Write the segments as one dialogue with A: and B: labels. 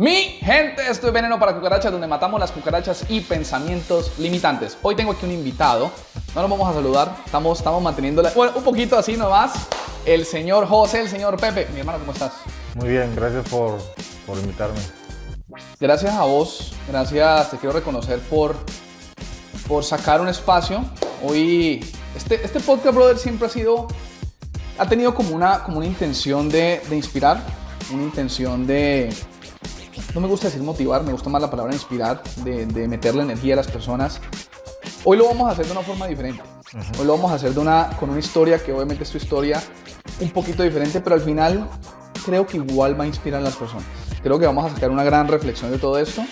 A: Mi gente, esto es Veneno para Cucarachas, donde matamos las cucarachas y pensamientos limitantes. Hoy tengo aquí un invitado, no lo vamos a saludar, estamos, estamos manteniendo, bueno, un poquito así nomás, el señor José, el señor Pepe. Mi hermano, ¿cómo estás?
B: Muy bien, gracias por, por invitarme.
A: Gracias a vos, gracias, te quiero reconocer por, por sacar un espacio. Hoy, este, este podcast, brother, siempre ha sido, ha tenido como una, como una intención de, de inspirar, una intención de, no me gusta decir motivar, me gusta más la palabra inspirar, de, de meterle energía a las personas. Hoy lo vamos a hacer de una forma diferente. Hoy lo vamos a hacer de una, con una historia que obviamente es tu historia un poquito diferente, pero al final creo que igual va a inspirar a las personas. Creo que vamos a sacar una gran reflexión de todo esto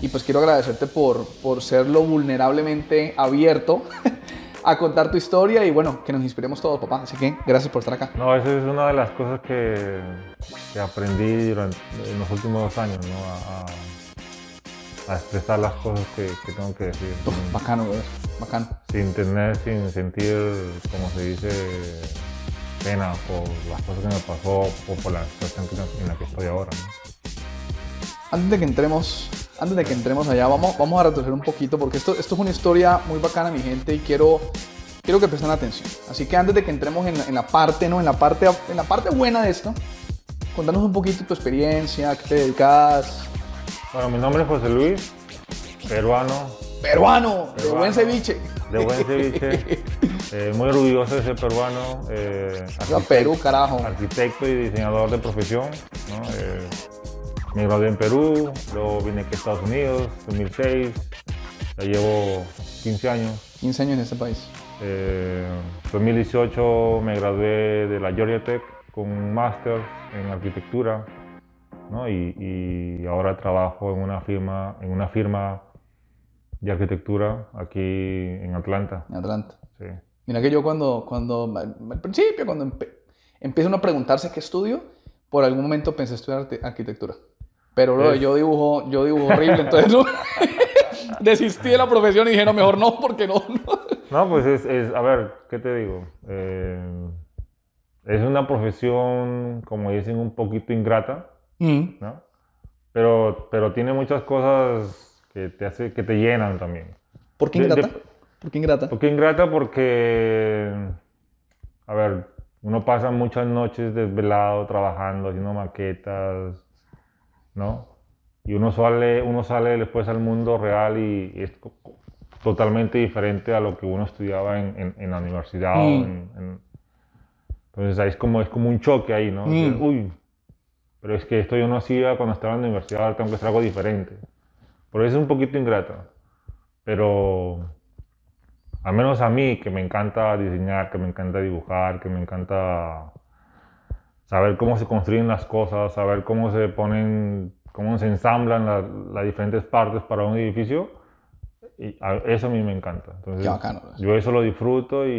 A: y pues quiero agradecerte por, por serlo vulnerablemente abierto a contar tu historia y bueno, que nos inspiremos todos, papá. Así que gracias por estar acá.
B: No, esa es una de las cosas que, que aprendí durante, en los últimos dos años, ¿no? A, a expresar las cosas que, que tengo que decir.
A: Uf, bacano. Bacano.
B: Sin tener, sin sentir, como se dice, pena por las cosas que me pasó o por la situación en la que estoy ahora. ¿no?
A: Antes de que entremos, antes de que entremos allá, vamos, vamos a retroceder un poquito porque esto, esto es una historia muy bacana, mi gente, y quiero, quiero que presten atención. Así que antes de que entremos en la, en la parte, ¿no? En la parte, en la parte buena de esto, contanos un poquito tu experiencia, a qué te dedicas.
B: Bueno, mi nombre es José Luis, peruano,
A: Peruano, de buen ceviche.
B: de buen ceviche, eh, muy orgulloso de ser peruano. eh,
A: Viva Perú, carajo.
B: arquitecto y diseñador de profesión. ¿no? Eh, me gradué en Perú, luego vine aquí a Estados Unidos, 2006, ya llevo 15 años.
A: 15 años en este país.
B: Eh, 2018 me gradué de la Georgia Tech con un máster en arquitectura ¿no? y, y ahora trabajo en una firma, en una firma de arquitectura aquí en Atlanta.
A: En Atlanta.
B: Sí.
A: Mira que yo cuando, cuando al principio, cuando empe- empieza uno a preguntarse qué estudio, por algún momento pensé estudiar arquitectura. Pero bro,
B: Es-
A: yo dibujo, yo dibujo horrible, entonces no, desistí de la profesión y dije, no, mejor no, porque no. no.
B: No, pues es, es- a ver, ¿qué te digo? Eh, es una profesión, como dicen, un poquito ingrata,
A: Mm.
B: ¿no? Pero, pero tiene muchas cosas que te, hace, que te llenan también.
A: ¿Por qué
B: De- de-
A: ingrata? ¿Por qué ingrata?
B: ¿Por qué ingrata? Porque, a ver, uno pasa muchas noches desvelado trabajando, haciendo maquetas, ¿no? Y uno sale, uno sale después al mundo real y es co- totalmente diferente a lo que uno estudiaba en, en- en la universidad.
A: Mm.
B: en- en- entonces ahí es como, es como un choque ahí, ¿no?
A: Mm.
B: Uy, pero es que esto yo no hacía cuando estaba en la universidad, ahora tengo que hacer algo diferente. Por eso es un poquito ingrata. Pero al menos a mí, que me encanta diseñar, que me encanta dibujar, que me encanta saber cómo se construyen las cosas, saber cómo se ponen, cómo se ensamblan la- las diferentes partes para un edificio, y a- eso a mí me encanta. Entonces,
A: Qué bacano, ¿no?
B: yo eso lo disfruto y,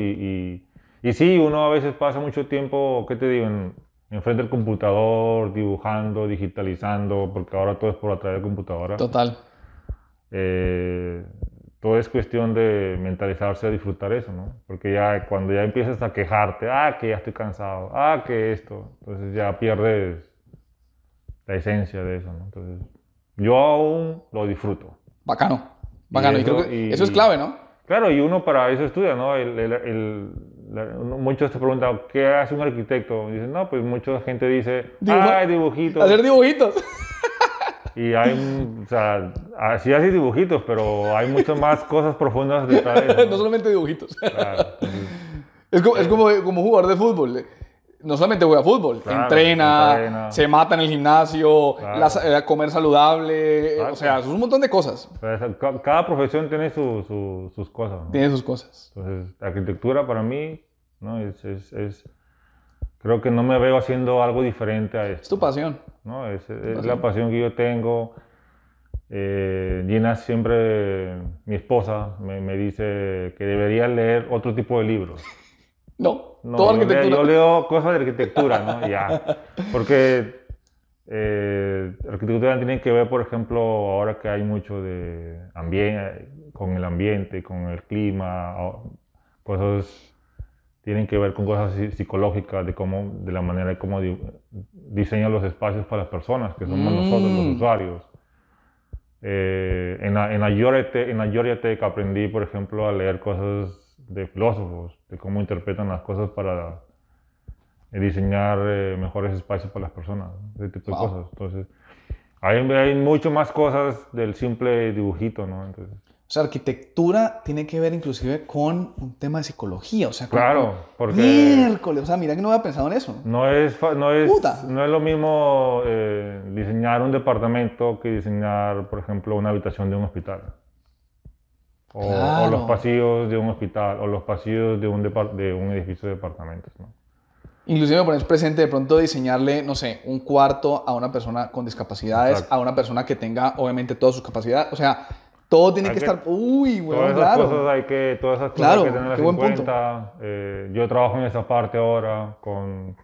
B: y, y sí, uno a veces pasa mucho tiempo, ¿qué te digo? En, enfrente del computador, dibujando, digitalizando, porque ahora todo es por a través de computadora.
A: Total.
B: Eh, todo es cuestión de mentalizarse a disfrutar eso, ¿no? Porque ya cuando ya empiezas a quejarte, ah, que ya estoy cansado, ah, que esto, entonces ya pierdes la esencia de eso, ¿no? Entonces, yo aún lo disfruto.
A: Bacano. Bacano. Y,
B: eso-
A: creo que
B: y-
A: eso es clave, ¿no?
B: Claro, y uno para eso estudia, ¿no? El- el- el- la- muchos te preguntan, ¿qué hace un arquitecto? Y dicen, no, pues mucha gente dice,
A: Dibuja-
B: ah, dibujitos.
A: Hacer dibujitos.
B: Y hay, o sea, así hace dibujitos, pero hay muchas más cosas profundas detrás de eso.
A: no solamente dibujitos.
B: Claro,
A: Es como, es como, como jugador de fútbol. No solamente juega fútbol,
B: Claro,
A: entrena,
B: entrena.
A: se mata en el gimnasio,
B: Claro.
A: las- eh, comer saludable,
B: Claro.
A: o sea, es un montón de cosas.
B: cada profesión tiene su- su- sus cosas. ¿no?
A: Tiene sus cosas.
B: Entonces, la arquitectura para mí, ¿no? Es, es, es- creo que no me veo haciendo algo diferente a
A: Es
B: esto.
A: tu pasión.
B: ¿no? Es, es la pasión que yo tengo. Eh, Gina siempre, mi esposa, me, me dice que debería leer otro tipo de libros.
A: No,
B: No,
A: toda
B: yo, leo,
A: arquitectura.
B: yo leo cosas de arquitectura, ¿no? Ya. Porque eh, arquitectura tiene que ver, por ejemplo, ahora que hay mucho de ambiente, con el ambiente, con el clima, cosas tienen que ver con cosas psi- psicológicas, de cómo, de la manera de cómo di- diseñan los espacios para las personas, que somos nosotros los
A: Mm.
B: usuarios. Eh, en, la, en, la en la aprendí, por ejemplo, a leer cosas de filósofos, de cómo interpretan las cosas para diseñar eh, mejores espacios para las personas, ese tipo de
A: Wow.
B: cosas. Entonces, hay, hay mucho más cosas del simple dibujito, ¿no? Entonces,
A: O sea, arquitectura tiene que ver inclusive con un tema de psicología. O sea,
B: claro, porque...
A: Miércoles. O sea, mira que no había pensado en eso.
B: No es, no es,
A: Puta.
B: no es lo mismo eh, diseñar un departamento que diseñar, por ejemplo, una habitación de un hospital. O, o
A: Claro.
B: los pasillos de un hospital, o los pasillos de un, de un edificio de departamentos. ¿no?
A: Inclusive me pones presente de pronto diseñarle, no sé, un cuarto a una persona con discapacidades,
B: Exacto.
A: a una persona que tenga obviamente todas sus capacidades. O sea, todo tiene que,
B: que-
A: estar... Uy,
B: Todas
A: huevón,
B: esas
A: claro.
B: cosas hay que, todas esas cosas
A: Claro,
B: hay que tenerlas en cuenta. Eh, yo trabajo en esa parte ahora, con,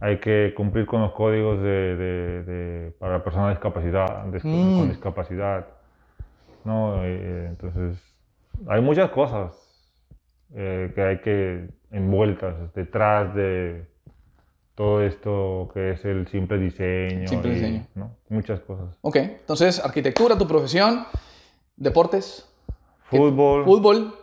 B: hay que cumplir con los códigos de, de- de- para personas discapacidad, dis-
A: Mm.
B: con discapacidad. ¿no? Eh, entonces, hay muchas cosas eh, que hay que envueltas detrás de todo esto que es el simple diseño.
A: Simple
B: y,
A: diseño.
B: ¿no? Muchas cosas.
A: Ok, entonces arquitectura, tu profesión, deportes,
B: Fútbol,
A: fútbol.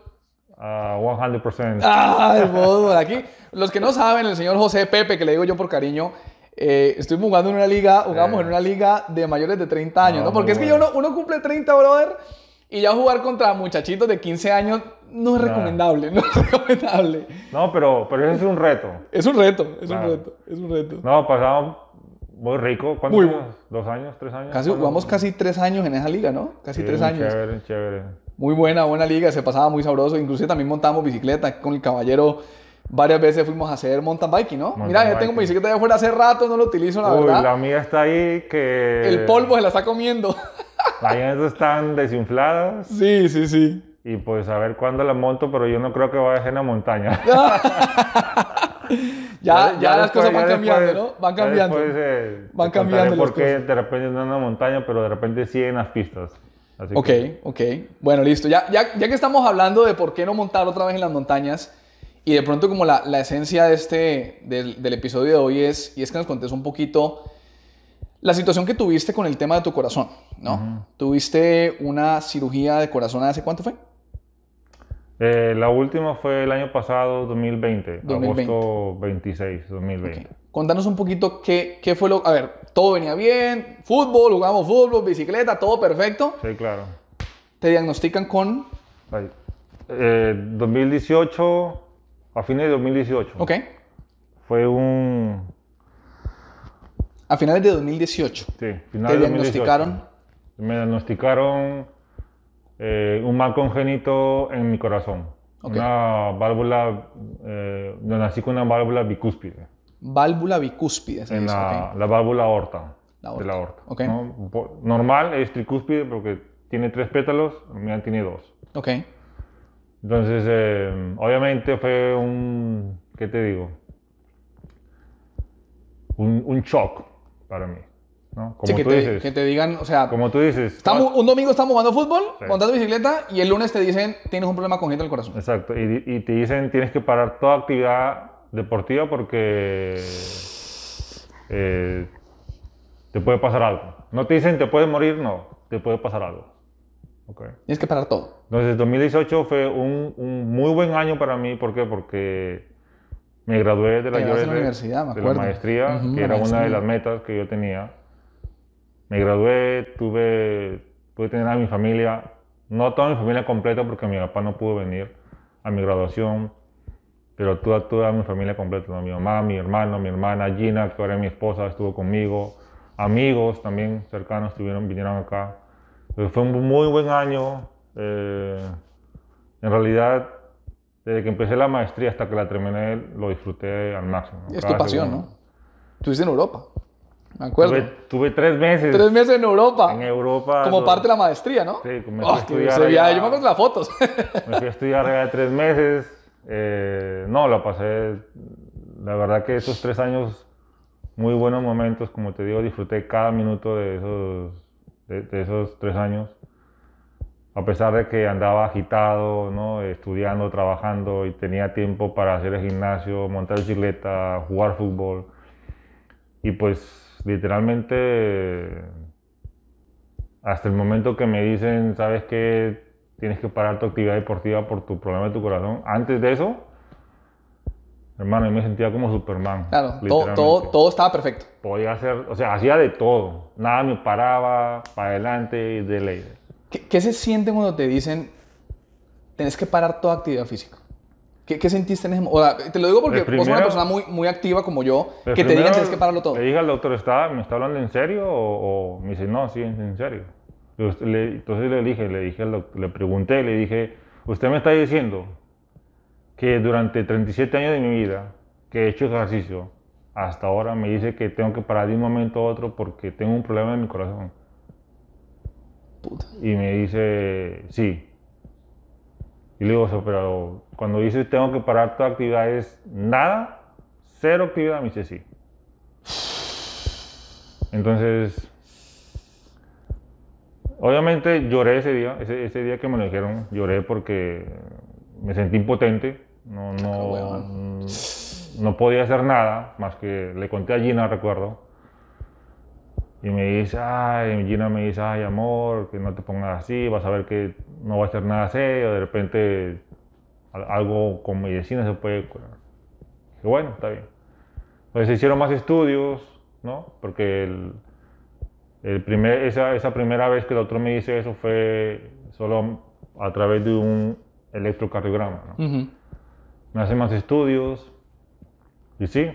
B: a 100%.
A: Ah, el fútbol. Aquí, los que no saben, el señor José Pepe, que le digo yo por cariño, eh, estoy jugando en una liga, jugamos
B: Eh.
A: en una liga de mayores de 30 años,
B: No,
A: ¿no? Porque es que
B: bueno.
A: uno, uno cumple 30, brother, y ya jugar contra muchachitos de 15 años no es
B: Nah.
A: recomendable, no es recomendable.
B: No, pero, pero ese es un reto.
A: Es un reto, es un reto, es un reto.
B: No, pasamos muy rico. ¿Cuántos
A: Muy
B: años? ¿Dos años? ¿Tres años?
A: Casi, jugamos casi tres años en esa liga, ¿no? Casi
B: Sí,
A: tres
B: muy
A: años.
B: Chévere, chévere.
A: Muy buena, buena liga, se pasaba muy sabroso. Inclusive también montamos bicicleta con el caballero. Varias veces fuimos a hacer mountain biking, ¿no?
B: Mountain
A: Mira, yo tengo mi bicicleta allá afuera hace rato, no lo utilizo, la
B: Uy,
A: verdad.
B: la mía está ahí que...
A: El polvo se la está comiendo.
B: Las llantas están desinfladas
A: sí, sí, sí.
B: y pues a ver cuándo la monto, pero yo no creo que vaya a ser en la montaña.
A: Ya, ya, las
B: después-
A: cosas van
B: ya
A: cambiando,
B: después-
A: ¿no? Van
B: ya
A: cambiando.
B: después, eh,
A: Van cambiando las
B: por qué
A: cosas.
B: de repente no en la montaña, pero de repente sí en las pistas. Así
A: Ok,
B: que-
A: ok. Bueno, listo. Ya, ya, ya que estamos hablando de por qué no montar otra vez en las montañas, y de pronto como la, la esencia de este, del, del episodio de hoy es, y es que nos contes un poquito la situación que tuviste con el tema de tu corazón, ¿no?
B: Ujú.
A: Tuviste una cirugía de corazón hace cuánto fue?
B: Eh, la última fue el año pasado, 2020,
A: 2020.
B: agosto 26, 2020.
A: Ok. Contanos un poquito qué, qué fue lo... A ver, todo venía bien, fútbol, jugamos fútbol, bicicleta, todo perfecto.
B: Sí, claro.
A: Te diagnostican con...
B: Eh, 2018, a fines de 2018,
A: Ok.
B: fue un...
A: A finales de 2018.
B: Sí, final
A: Te
B: de 2018.
A: diagnosticaron...
B: Me diagnosticaron eh, un mal congénito en mi corazón. Una válvula, eh, yo nací con una válvula bicúspide,
A: Válvula bicúspide.
B: en la, la válvula aorta,
A: La
B: de la aorta.
A: ok.
B: ¿no? Po- Normal es tricúspide porque tiene tres pétalos, mía tiene dos.
A: Ok.
B: Entonces, eh, obviamente fue un, ¿qué te digo? Un, un shock para mí, ¿no? Como
A: Sí, que
B: tú
A: te,
B: dices,
A: que te digan, o sea,
B: como tú dices,
A: estamos, un domingo estamos jugando fútbol,
B: Sí.
A: montando bicicleta, y el lunes te dicen, tienes un problema congénito del corazón.
B: Exacto, y, y te dicen tienes que parar toda actividad deportiva porque eh, te puede pasar algo. No te dicen te puedes morir, no, te puede pasar algo. Okay.
A: Tienes que parar todo.
B: Entonces 2018 fue un, un muy buen año para mí, ¿por qué? Porque me gradué de la,
A: la universidad, me
B: de la maestría,
A: Ujú,
B: que
A: la
B: era una de
A: maestría.
B: las metas que yo tenía. Me gradué, tuve, pude tener a mi familia, no toda mi familia completa porque mi papá no pudo venir a mi graduación, pero toda, toda mi familia completa, ¿no? mi mamá, mi hermano, mi hermana Gina, que ahora es mi esposa, estuvo conmigo, amigos también cercanos estuvieron, vinieron acá. Fue un muy buen año. eh, en realidad, desde que empecé la maestría hasta que la terminé, lo disfruté al máximo.
A: Es tu pasión,
B: segundo.
A: ¿no? Estuviste en Europa. Me acuerdo.
B: Tuve, tuve tres meses
A: Tres meses en Europa.
B: en Europa.
A: como parte de la maestría, ¿no?
B: Sí, me fui
A: Oh,
B: a
A: tío,
B: estudiar
A: viaje,
B: allá.
A: yo me acuerdo las fotos.
B: Me fui a estudiar allá tres meses. eh, no, la pasé. La verdad que esos tres años, muy buenos momentos. Como te digo, disfruté cada minuto de esos, de, de esos tres años. a pesar de que andaba agitado, ¿no? estudiando, trabajando y tenía tiempo para hacer el gimnasio, montar bicicleta, jugar fútbol. Y pues literalmente hasta el momento que me dicen, sabes que tienes que parar tu actividad deportiva por tu problema de tu corazón, antes de eso, hermano, yo me sentía como Superman.
A: Claro, todo, todo, todo, estaba perfecto.
B: Podía hacer, o sea, hacía de todo. Nada me paraba para adelante y de ley.
A: ¿Qué, ¿Qué, se siente cuando te dicen, tienes que parar toda actividad física? ¿Qué, qué sentiste en ese momento? Te lo digo porque primero, vos sos una persona muy, muy activa como yo, que te digan tienes que pararlo todo.
B: Le dije al doctor, ¿está, ¿me está hablando en serio? O, o me dice, no, sí, en serio. Le, entonces le dije, le, dije le pregunté, le dije, usted me está diciendo que durante 37 años de mi vida que he hecho ejercicio, hasta ahora me dice que tengo que parar de un momento a otro porque tengo un problema en mi corazón. Puta. Y me dice, sí. Y le digo, pero cuando dice tengo que parar toda actividad es nada, cero actividad, me dice sí. Entonces, obviamente lloré ese día, ese, ese, día que me lo dijeron, lloré porque me sentí impotente, no, no, no podía hacer nada, más que le conté a Gina, recuerdo. Y me dice, ay, Gina me dice, ay, amor, que no te pongas así, vas a ver que no va a ser nada serio, de repente algo con medicina se puede curar. Y bueno, está bien. Entonces se hicieron más estudios, ¿no? Porque el, el primer, esa, esa primera vez que el doctor me dice eso fue solo a través de un electrocardiograma, ¿no? Me hace más estudios y sí,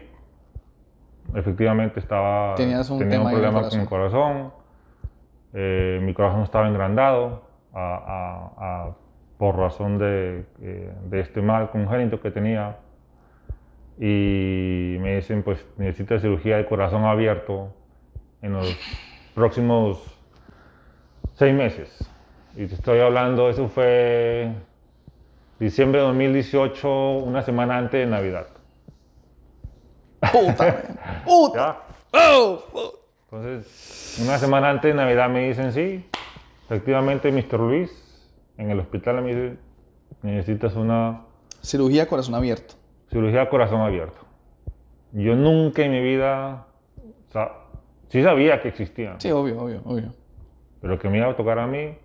B: efectivamente estaba,
A: tenía un
B: problema con mi corazón, eh, mi corazón estaba engrandado a, por razón de, eh, de, este mal congénito que tenía. Y me dicen pues necesita cirugía de corazón abierto en los próximos seis meses y te estoy hablando, eso fue diciembre de 2018, una semana antes de Navidad.
A: Puta, puta. Oh,
B: Entonces, una semana antes de Navidad me dicen, sí, efectivamente, Mr. Luis, en el hospital me dice, necesitas una...
A: Cirugía corazón abierto.
B: Cirugía corazón abierto. Yo nunca en mi vida, o sea, sí sabía que existían.
A: Sí, obvio, obvio, obvio.
B: Pero que me iba a tocar a mí,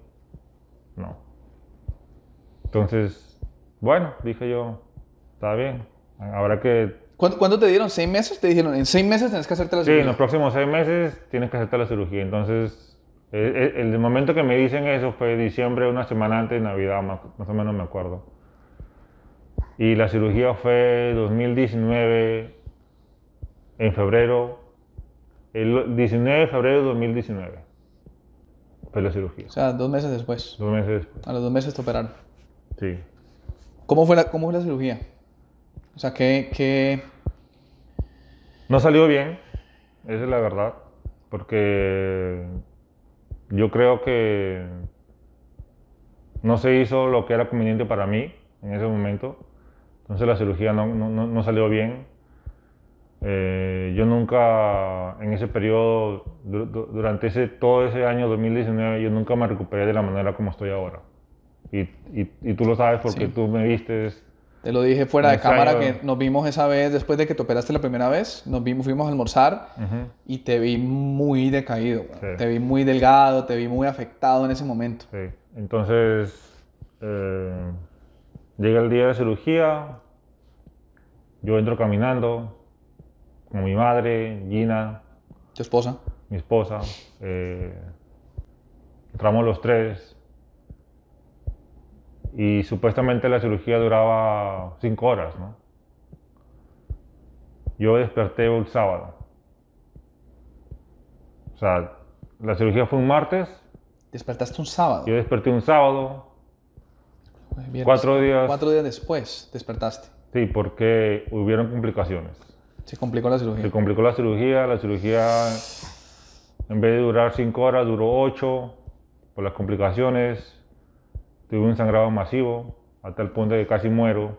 B: no. Entonces, bueno, dije yo, está bien, habrá que
A: ¿Cuánto, te dieron? ¿Seis meses? Te dijeron, en seis meses tienes que hacerte la cirugía.
B: Sí, en los próximos seis meses tienes que hacerte la cirugía. Entonces, el, el, momento que me dicen eso fue diciembre, una semana antes de Navidad, más, o menos me acuerdo. Y la cirugía fue 2019, en febrero, el 19 de febrero de 2019 fue la cirugía.
A: O sea, dos meses después.
B: Dos meses después.
A: A los dos meses te operaron.
B: Sí.
A: ¿Cómo fue la, cómo fue la cirugía? O sea, ¿qué, qué,
B: no salió bien, esa es la verdad, porque yo creo que no se hizo lo que era conveniente para mí en ese momento. Entonces la cirugía no, no, no salió bien. Eh, yo nunca, en ese periodo, durante ese, todo ese año 2019, yo nunca me recuperé de la manera como estoy ahora. Y, y, y tú lo sabes porque tú me vistes
A: te lo dije fuera de cámara que nos vimos esa vez, después de que te operaste la primera vez, nos vimos, fuimos a almorzar y te vi muy decaído. Te vi muy delgado, te vi muy afectado en ese momento.
B: Sí. Entonces, eh, llega el día de cirugía, yo entro caminando con mi madre, Gina.
A: ¿Tu esposa?
B: Mi esposa. Eh, entramos los tres y supuestamente la cirugía duraba cinco horas, ¿no? Yo desperté el sábado. O sea, la cirugía fue un martes.
A: ¿Despertaste un sábado?
B: Yo desperté un sábado. cuatro días.
A: Cuatro días después despertaste.
B: Sí, porque hubieron complicaciones.
A: Se complicó la cirugía.
B: Se complicó la cirugía. La cirugía, en vez de durar cinco horas, duró ocho por las complicaciones tuve un sangrado masivo hasta el punto de que casi muero.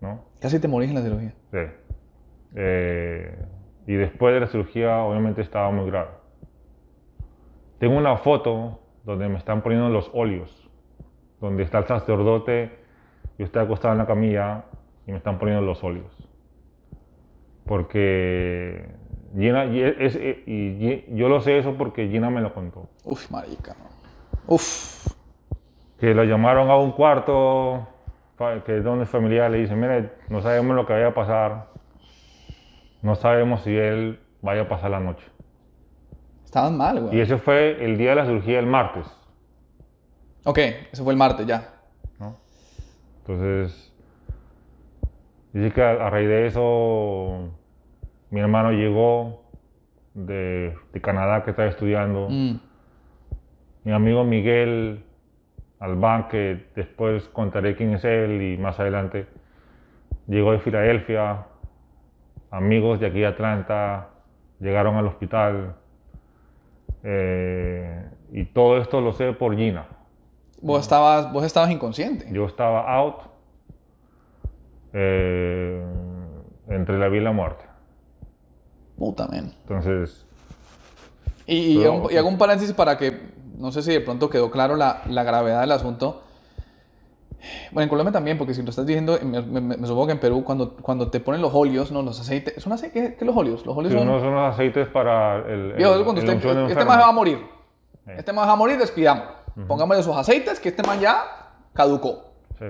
B: ¿no?
A: ¿Casi te morís en la cirugía?
B: Sí. Eh, y después de la cirugía, obviamente estaba muy grave. Tengo una foto donde me están poniendo los óleos. donde está el sacerdote, yo estoy acostado en la camilla y me están poniendo los óleos. Porque Gina, y, es- y- y yo lo sé eso porque Gina me lo contó.
A: Uf, marica. Uf.
B: Que lo llamaron a un cuarto, que es donde es familiar, le dicen, mire, no sabemos lo que vaya a pasar, no sabemos si él vaya a pasar la noche.
A: Estaban mal,
B: Y
A: güey.
B: ese fue el día de la cirugía, el martes,
A: Ok, ese fue el martes ya.
B: ¿no? Entonces, dice que a, a raíz de eso, mi hermano llegó de, de Canadá, que estaba estudiando,
A: Mm.
B: mi amigo Miguel Albán, que después contaré quién es él y más adelante, llegó de Filadelfia, amigos de aquí de Atlanta llegaron al hospital eh, y todo esto lo sé por Gina.
A: Vos estabas, vos estabas inconsciente.
B: Yo estaba out eh, entre la vida y la muerte.
A: Puta, men.
B: Entonces,
A: Y, y
B: Pero-
A: hago, y hago un paréntesis para que, no sé si de pronto quedó claro la, la gravedad del asunto. Bueno, en Colombia también, porque si lo estás diciendo, me, me- me supongo que en Perú, cuando, cuando te ponen los óleos, ¿no? Los aceites. ¿Es un aceite? ¿Qué, qué los óleos? Los óleos
B: sí,
A: son...
B: son los aceites para el, el-
A: cuando
B: el
A: usted,
B: de
A: este
B: enfermo.
A: se va a morir.
B: Sí.
A: Este se va a morir, despidámoslo. Pongámosle sus aceites, que este man ya caducó.
B: Sí,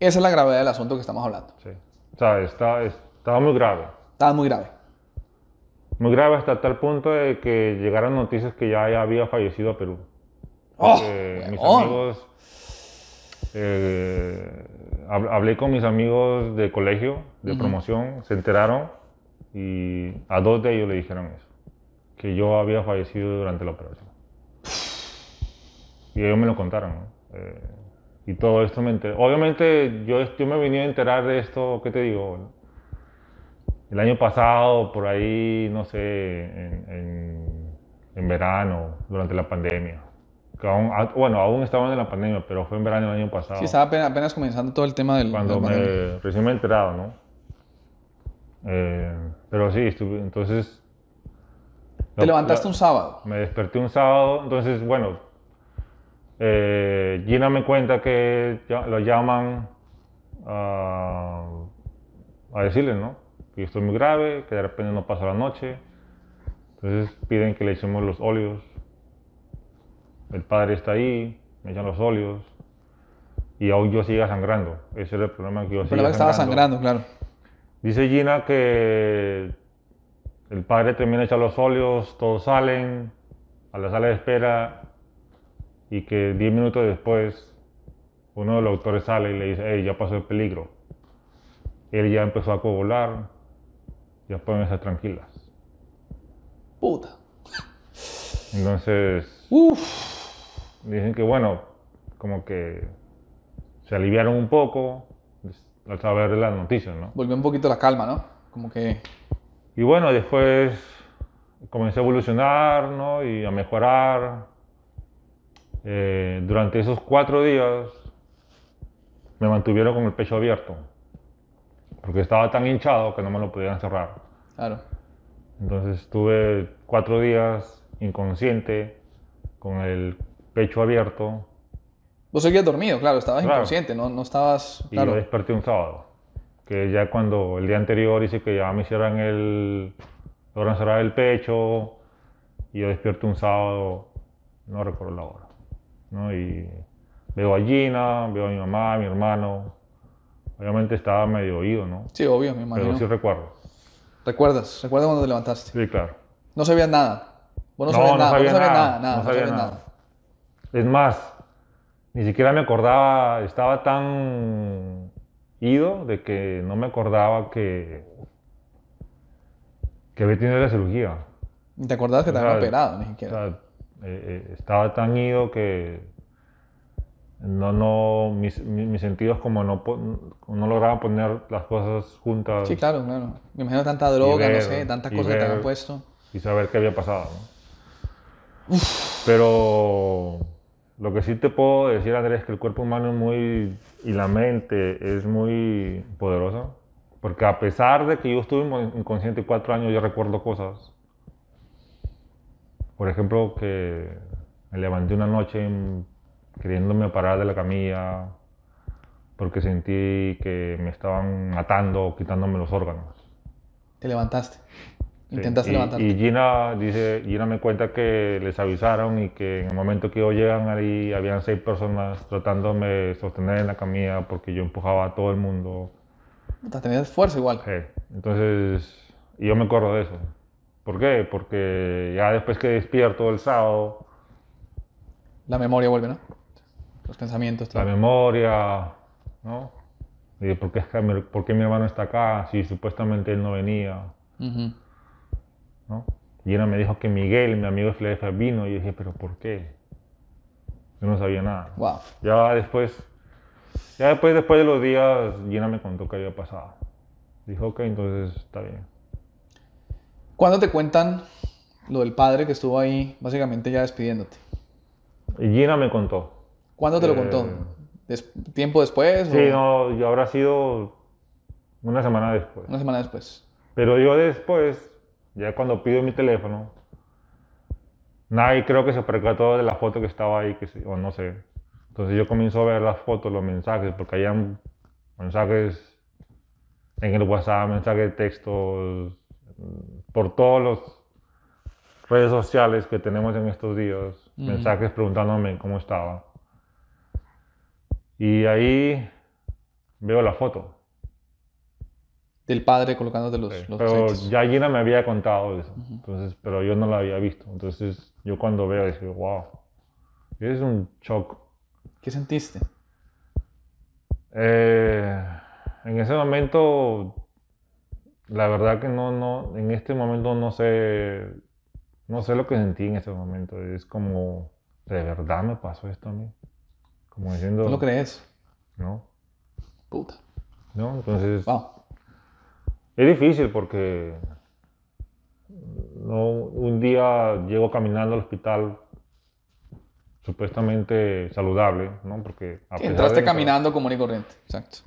A: Esa es la gravedad del asunto que estamos hablando.
B: sí. O sea, está, estaba muy grave.
A: Estaba muy grave.
B: Muy grave hasta tal punto de que llegaron noticias que ya, ya había fallecido a Perú.
A: ¡Oh!
B: Mis amigos, eh, hab- hablé con mis amigos de colegio, de promoción, se enteraron y a dos de ellos le dijeron eso, que yo había fallecido durante la operación. Y ellos me lo contaron. ¿no? Eh, y todo esto me enteré. Obviamente yo, yo me venía a enterar de esto, ¿qué te digo? El año pasado, por ahí, no sé, en, en- en verano, durante la pandemia. Que aún- bueno, aún estaban en la pandemia, pero fue en verano del año pasado.
A: Sí, estaba apenas, apenas comenzando todo el tema del...
B: cuando
A: del
B: me, recién me he enterado, ¿no? Eh, pero sí, estuve, entonces...
A: Te levantaste un sábado.
B: Me desperté un sábado, entonces, bueno, eh, Gina me cuenta que ya- lo llaman a, a decirle, ¿no? Que yo estoy muy grave, que de repente no pasa la noche. Entonces piden que le echemos los óleos. El padre está ahí, me echan los óleos. Y aún yo siga sangrando. Ese era el problema que yo
A: El problema que estaba sangrando, claro.
B: Dice Gina que el padre termina de echar los óleos, todos salen a la sala de espera y que 10 minutos después uno de los doctores sale y le dice, hey, ya pasó el peligro. Él ya empezó a coagular, ya pueden estar tranquilas.
A: Puta.
B: Entonces,
A: Uf.
B: dicen que bueno, como que se aliviaron un poco al saber las noticias, ¿no?
A: Volvió un poquito la calma, ¿no? Como que...
B: Y bueno, después comencé a evolucionar ¿no? y a mejorar. Eh, durante esos cuatro días me mantuvieron con el pecho abierto, porque estaba tan hinchado que no me lo podían cerrar.
A: Claro.
B: Entonces estuve cuatro días inconsciente, con el pecho abierto,
A: Vos seguías dormido, claro. Estabas
B: Claro.
A: inconsciente, no, no estabas...
B: y
A: Claro.
B: yo desperté un sábado. Que ya cuando el día anterior dice que ya me hicieran el. logran cerrar el pecho. Y yo despierto un sábado, no recuerdo la hora. ¿no? Y veo a Gina, veo a mi mamá, a mi hermano. Obviamente estaba medio oído, ¿no?
A: Sí, obvio, me imagino.
B: Pero sí recuerdo.
A: ¿Recuerdas? ¿Recuerdas cuando te levantaste?
B: Sí, claro.
A: No sabías nada. Vos no,
B: No,
A: sabías
B: no
A: nada. vos
B: sabía
A: no sabías
B: nada,
A: nada.
B: no sabía nada.
A: nada.
B: Es más, ni siquiera me acordaba, estaba tan ido de que no me acordaba que, que había tenido la cirugía.
A: Ni te acordabas que te
B: O
A: habían
B: sea,
A: operado, ni
B: O
A: siquiera.
B: sea, eh, eh, estaba tan ido que no, no, mis, mis- sentidos como no, no lograban poner las cosas juntas
A: Sí, claro, claro. Me imagino tanta droga, no sé, tantas cosas que te habían puesto.
B: y saber qué había pasado. ¿no? Pero lo que sí te puedo decir, Andrés, es que el cuerpo humano es muy, y la mente es muy poderosa. Porque a pesar de que yo estuve inconsciente cuatro años, yo recuerdo cosas. Por ejemplo, que me levanté una noche en queriéndome parar de la camilla, porque sentí que me estaban matando, quitándome los órganos.
A: Te levantaste.
B: Sí,
A: Intentaste
B: y,
A: levantarte.
B: Y Gina, dice, Gina me cuenta que les avisaron y que en el momento que ellos llegan ahí habían seis personas tratándome de sostener en la camilla porque yo empujaba a todo el mundo.
A: Tenías fuerza igual.
B: Sí, Entonces, y yo me acuerdo de eso. ¿Por qué? Porque ya después que despierto el sábado,
A: La memoria vuelve, ¿no? Los pensamientos.
B: la memoria, ¿no? Y de por qué, es que mi- por qué mi hermano está acá si supuestamente él no venía,
A: Ujú.
B: ¿no? Gina me dijo que Miguel, mi amigo de Filadelfia, vino y yo dije, ¿pero por qué? Yo no sabía nada.
A: Wow.
B: Ya después, ya después, después de los días, Gina me contó qué había pasado. Dijo, ok, entonces está bien.
A: ¿Cuándo te cuentan lo del padre que estuvo ahí básicamente ya despidiéndote?
B: Y Gina me contó.
A: ¿Cuándo te lo
B: Eh,
A: contó? ¿Des- ¿Tiempo después?
B: Sí,
A: o
B: no, yo habrá sido una semana después.
A: Una semana después.
B: Pero yo después, ya cuando pido mi teléfono, nadie creo que se percató de la foto que estaba ahí, que o no sé. Entonces yo comienzo a ver las fotos, los mensajes, porque habían mensajes en el WhatsApp, mensajes de texto, mm, por todas las redes sociales que tenemos en estos días,
A: Ujú.
B: mensajes preguntándome cómo estaba. Y ahí veo la foto.
A: Del padre colocándote los,
B: Sí,
A: los
B: pero
A: aceites.
B: ya Gina me había contado eso, entonces, pero yo no la había visto. Entonces, yo cuando veo, dije, wow, es un shock.
A: ¿Qué sentiste?
B: Eh, en ese momento, la verdad que no, no, en este momento no sé, no sé lo que sentí en ese momento. Es como, ¿de verdad me pasó esto a mí? Como diciendo,
A: ¿No lo crees?
B: ¿no?
A: Puta.
B: ¿No? Entonces,
A: Wow.
B: Es difícil porque no, un día llego caminando al hospital supuestamente saludable, ¿no? Porque a
A: Sí,
B: pesar
A: entraste
B: de-
A: caminando común y corriente. Exacto.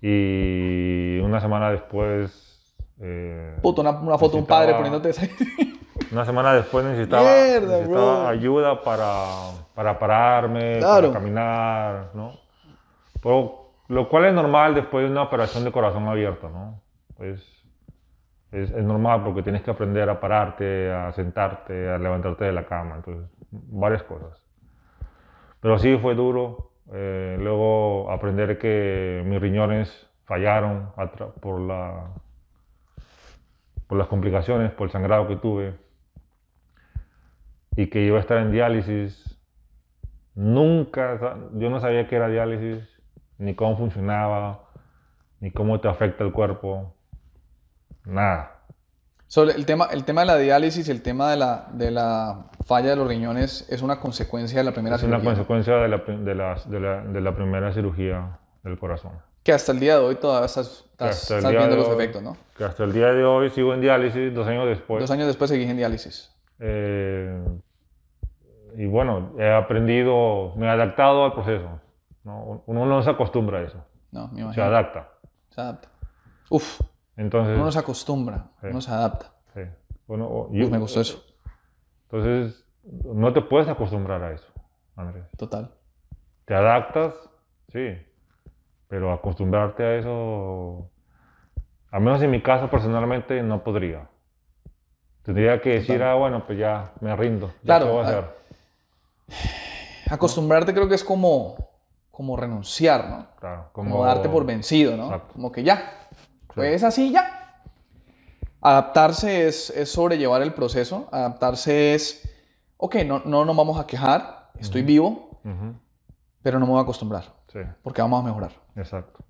B: Y una semana después... eh,
A: Puta, una, una foto de un padre poniéndote aceite.
B: Una semana después necesitaba,
A: Mierda,
B: necesitaba ayuda para, para pararme,
A: Claro.
B: para caminar, ¿no? Pero, lo cual es normal después de una operación de corazón abierto, ¿no? Es, es, es normal porque tienes que aprender a pararte, a sentarte, a levantarte de la cama, entonces, varias cosas. Pero sí fue duro. eh, luego aprender que mis riñones fallaron por la por las complicaciones, por el sangrado que tuve y que iba a estar en diálisis. Nunca, yo no sabía qué era diálisis, ni cómo funcionaba, ni cómo te afecta el cuerpo, nada.
A: Sobre el tema, el tema de la diálisis el tema de la, de la falla de los riñones es una consecuencia de la primera
B: Es una
A: cirugía.
B: consecuencia de la, prim- de, las- de la- de la primera cirugía del corazón.
A: Que hasta el día de hoy todavía estás, estás,
B: hasta el
A: estás
B: día
A: viendo
B: de
A: los
B: hoy-
A: efectos, ¿no?
B: Que hasta el día de hoy sigo en diálisis, dos años después.
A: Dos años después seguís en diálisis.
B: Eh, y bueno, he aprendido, me he adaptado al proceso. ¿no? Uno no se acostumbra a eso,
A: No, me
B: se
A: imagino.
B: adapta.
A: Se adapta. Uf,
B: Entonces,
A: uno no se acostumbra,
B: Sí.
A: uno se adapta.
B: sí. Bueno, o-
A: Uf,
B: yo-
A: me gustó eso.
B: Entonces, no te puedes acostumbrar a eso, Andrés.
A: Total.
B: Te adaptas, sí, pero acostumbrarte a eso, al menos en mi caso personalmente, no podría. Tendría que decir, ah, bueno, pues ya me rindo. ya
A: Claro,
B: ¿qué voy a hacer?
A: Acostumbrarte creo que es como, como renunciar, ¿no?
B: Claro,
A: Como, darte por vencido, ¿no?
B: Exacto.
A: Como que ya. Pues así ya. Adaptarse es, es sobrellevar el proceso. Adaptarse es, ok, no, no nos vamos a quejar, estoy vivo, pero no me voy a acostumbrar,
B: Sí,
A: porque vamos a mejorar.
B: exacto.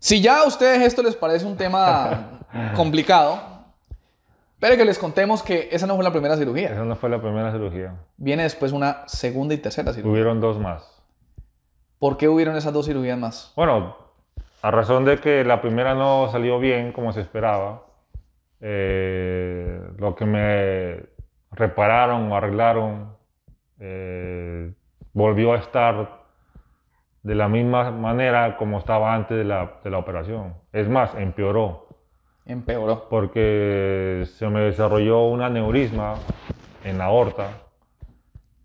A: Si ya a ustedes esto les parece un tema complicado, pero que les contemos que esa no fue la primera cirugía.
B: Esa no fue la primera cirugía.
A: Viene después una segunda y tercera cirugía.
B: Hubieron dos más.
A: ¿Por qué hubieron esas dos cirugías más?
B: Bueno, a razón de que la primera no salió bien como se esperaba, eh, lo que me repararon o arreglaron eh, volvió a estar de la misma manera como estaba antes de la, de la operación. Es más, empeoró
A: Empeoró.
B: porque se me desarrolló un aneurisma en la aorta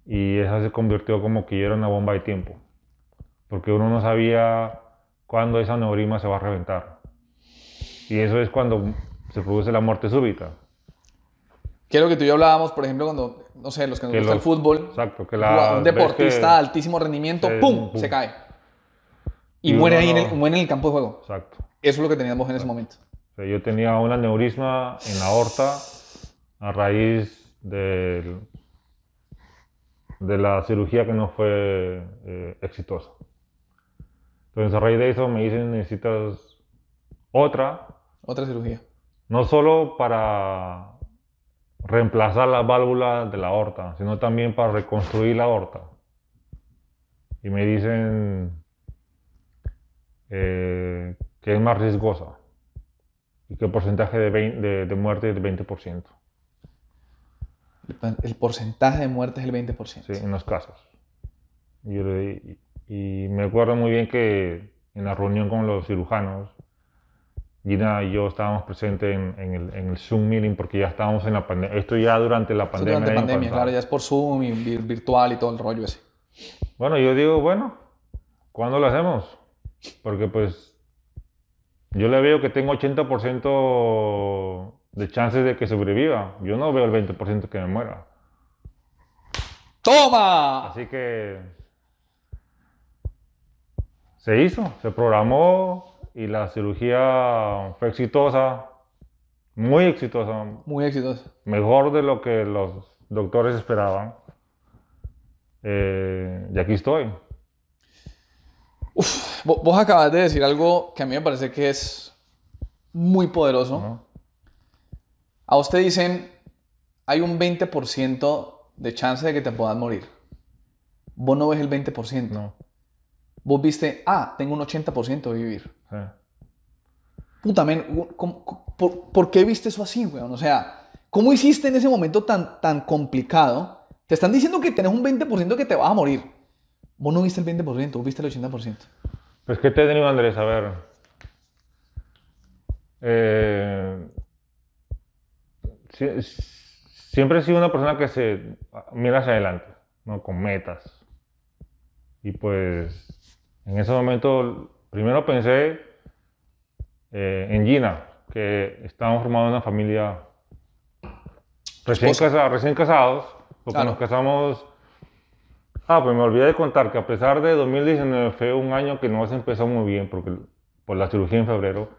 B: Y esa se convirtió como que era una bomba de tiempo. Porque uno no sabía cuándo esa neurima se va a reventar. Y eso es cuando se produce la muerte súbita.
A: Lo que tú y yo hablábamos, por ejemplo, cuando, no sé, los que nos
B: Que
A: gusta el
B: los-
A: fútbol,
B: Exacto, que
A: un
B: la,
A: un deportista de altísimo rendimiento, ¡pum!
B: pum.
A: se cae. Y,
B: Y
A: muere ahí en el, muere en el campo de juego.
B: Exacto.
A: Eso es lo que teníamos en ese momento.
B: O sea, yo tenía un aneurisma en la aorta a raíz del- de la cirugía que no fue eh, exitosa. Entonces, a raíz de eso me dicen necesitas otra,
A: Otra cirugía.
B: no solo para reemplazar la válvula de la aorta, sino también para reconstruir la aorta. Y me dicen eh, que es más riesgosa y que el porcentaje de, vein- de- de muerte es del 20%,
A: El, porcentaje de muerte es el 20%.
B: ¿sí? en los casos. Y, y me acuerdo muy bien que en la reunión con los cirujanos, Gina y yo estábamos presentes en, en el, en el Zoom meeting porque ya estábamos en la pandemia. Esto ya durante la pandemia.
A: durante
B: del año
A: pandemia,
B: pasado.
A: claro, ya es por Zoom y vir- virtual y todo el rollo ese.
B: Bueno, yo digo, bueno, ¿cuándo lo hacemos? Porque pues yo le veo que tengo 80% de chances de que sobreviva. Yo no veo el 20% que me muera.
A: ¡Toma!
B: Así que se hizo, se programó y la cirugía fue exitosa, muy exitosa,
A: Muy exitoso.
B: mejor de lo que los doctores esperaban. Eh, y aquí estoy.
A: Vo- Vos acabas de decir algo que a mí me parece que es muy poderoso. A vos te dicen, hay un 20% de chance de que te puedas morir. Vos no ves el 20%.
B: No,
A: Vos viste, ah, tengo un 80% de vivir.
B: sí.
A: Puta, men, ¿cómo- cómo- por, por qué viste eso así, weón? O sea, ¿cómo hiciste en ese momento tan, tan complicado? Te están diciendo que tenés un 20% que te vas a morir. Vos no viste el 20%, vos viste el 80%.
B: Pues, ¿qué te tenido, Andrés? A ver. Eh, sie- siempre he sido una persona que se mira hacia adelante, ¿no? Con metas. Y pues, en ese momento, primero pensé eh, en Gina, que estábamos formando una familia recién, casa- recién casados, porque
A: Claro.
B: nos casamos Ah, pues me olvidé de contar que a pesar de 2019 fue un año que no se empezó muy bien porque por la cirugía en febrero,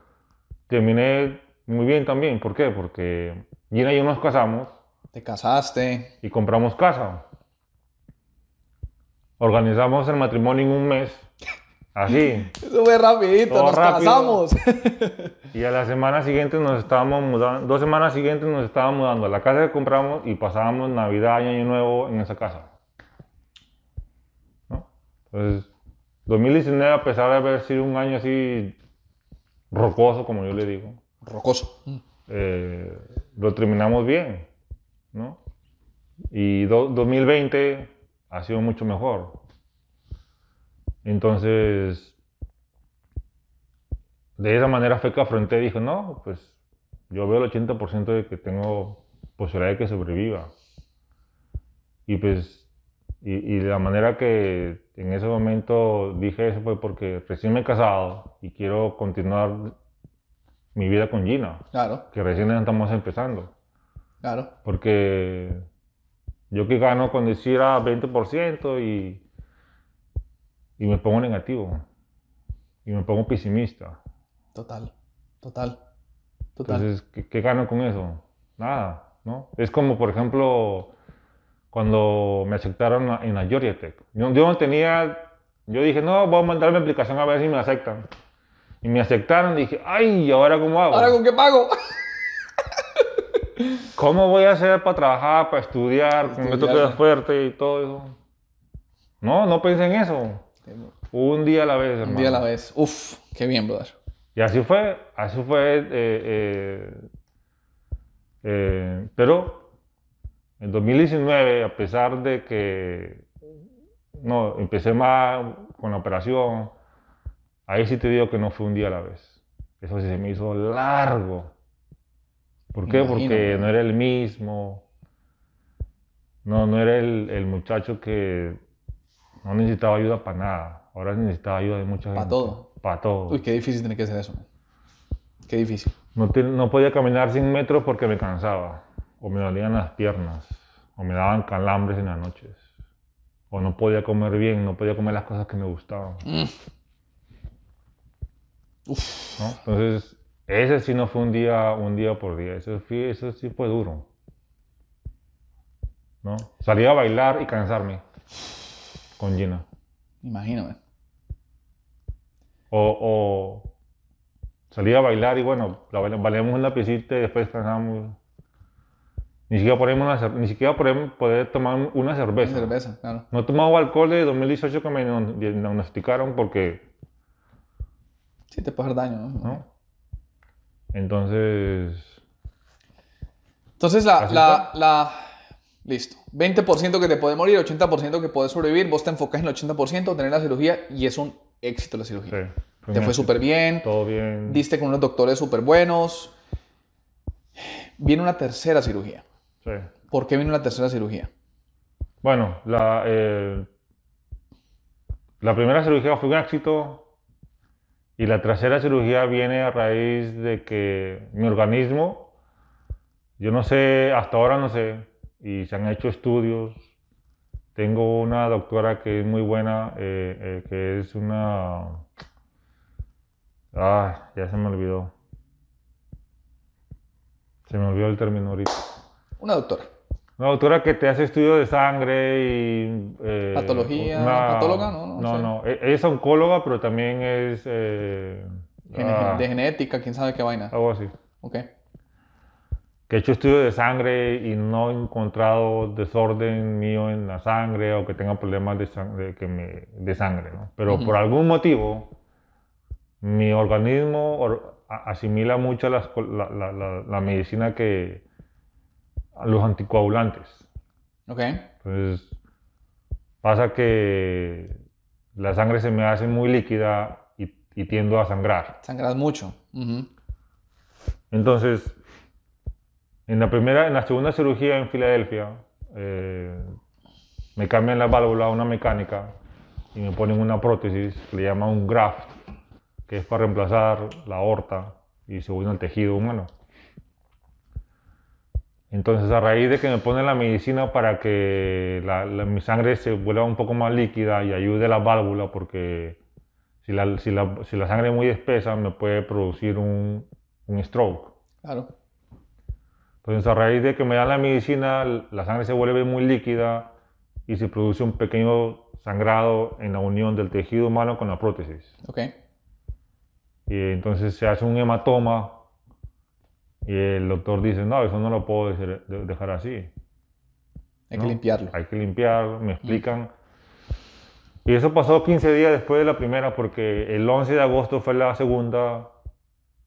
B: terminé muy bien también. ¿Por qué? Porque Gina y yo nos casamos
A: Te casaste.
B: y compramos casa. Organizamos el matrimonio en un mes, así.
A: Eso fue rapidito,
B: Todo
A: nos
B: rápido.
A: casamos.
B: Y a la semana siguiente nos estábamos mudando, dos semanas siguientes nos estábamos mudando a la casa que compramos y pasábamos Navidad y Año Nuevo en esa casa. Entonces, 2019, a pesar de haber sido un año así rocoso, como yo le digo,
A: Rocoso.
B: Eh, lo terminamos bien, ¿no? Y do- 2020 ha sido mucho mejor. Entonces, de esa manera fue que afronté y dije, no, pues yo veo el 80% de que tengo posibilidad de que sobreviva. Y pues, y, y la manera que en ese momento dije eso fue porque recién me he casado y quiero continuar mi vida con Gina
A: Claro,
B: que recién estamos empezando.
A: claro.
B: Porque yo que gano con decir a 20% y, y me pongo negativo. Y me pongo pesimista.
A: Total, total, total.
B: Entonces, ¿qué, qué gano con eso? Nada, ¿no? Es como, por ejemplo, cuando me aceptaron en la Georgia Tech. Yo, yo no tenía, yo dije, no, voy a mandar mi aplicación a ver si me aceptan. Y me aceptaron, dije, ay, ¿y ahora cómo hago?
A: ¿Ahora con qué pago?
B: ¿Cómo voy a hacer para trabajar, para estudiar, con esto que es fuerte y todo eso? No, no pensé en eso. Un día a la vez,
A: Un
B: hermano.
A: día a la vez. Uf, qué bien, brother.
B: Y así fue, así fue. eh, eh, eh, pero en 2019, a pesar de que no, empecé más con la operación, ahí sí te digo que no fue un día a la vez. Eso sí se me hizo largo. ¿Por qué? Porque
A: ¿no?
B: era el mismo. No, no era el, el muchacho que no necesitaba ayuda para nada. Ahora necesitaba ayuda de mucha gente.
A: Para todo.
B: Para todo.
A: Uy, qué difícil tiene que ser eso. Qué difícil.
B: No, te- no podía caminar 100 metros porque me cansaba. O me dolían las piernas. O me daban calambres en las noches. O no podía comer bien, no podía comer las cosas que me gustaban.
A: Mm.
B: ¿no? Entonces, ese sí no fue un día, un día por día. Eso, fue, eso sí fue duro. ¿no? Salía a bailar y cansarme con Gina.
A: Imagíname.
B: O, o salía a bailar y bueno, la baila- bailamos una piecita y después descansamos. Ni siquiera podemos, una ni siquiera podemos poder tomar una cerveza.
A: Cerveza, claro.
B: No he tomado alcohol de 2018 que me diagno- diagnosticaron porque,
A: Sí, te puede hacer daño, ¿no?
B: ¿no? Entonces,
A: Entonces, la,
B: Así
A: la, la- Listo. 20% que te puede morir, 80% que puedes sobrevivir. Vos te enfocas en el 80%, tener la cirugía y es un éxito la cirugía.
B: sí,
A: Te fue súper bien.
B: Todo bien.
A: Diste con unos doctores súper buenos. Viene una tercera cirugía.
B: Sí.
A: ¿Por qué viene una tercera cirugía?
B: Bueno, la, eh, la primera cirugía fue un éxito y la tercera cirugía viene a raíz de que mi organismo, yo no sé, hasta ahora no sé, y se han hecho estudios. Tengo una doctora que es muy buena, eh, eh, que es una... Ah, ya se me olvidó. Se me olvidó el término ahorita.
A: Una doctora.
B: Una doctora que te hace estudios de sangre y... eh,
A: ¿Patología? ¿Patóloga? No, no
B: no,
A: sé.
B: no. E- Ella es oncóloga, pero también es... eh,
A: Gene-
B: ah,
A: De genética, quién sabe qué vaina.
B: algo así.
A: Ok.
B: Que he hecho estudios de sangre y no he encontrado desorden mío en la sangre o que tenga problemas de, sang- de, que me- de sangre, ¿no? Pero
A: Ujú.
B: por algún motivo, mi organismo asimila mucho las la, la- la- la medicina que... los anticoagulantes.
A: Ok.
B: Entonces, pasa que la sangre se me hace muy líquida y, y tiendo a sangrar.
A: Sangras mucho.
B: Entonces, en la primera, en la segunda cirugía en Filadelfia, eh, me cambian la válvula a una mecánica y me ponen una prótesis que le llaman un graft, que es para reemplazar la aorta y se une al tejido humano. Entonces, a raíz de que me ponen la medicina para que la- la- mi sangre se vuelva un poco más líquida y ayude la válvula, porque si la, si la- si sangre es muy espesa, me puede producir un, un stroke.
A: Claro.
B: Entonces, a raíz de que me dan la medicina, la sangre se vuelve muy líquida y se produce un pequeño sangrado en la unión del tejido humano con la prótesis.
A: Ok.
B: Y entonces se hace un hematoma y el doctor dice, no, eso no lo puedo dejar- de- dejar así.
A: Hay
B: ¿no?
A: que limpiarlo.
B: Hay que limpiarlo, me explican. Y eso pasó 15 días después de la primera porque el 11 de agosto fue la segunda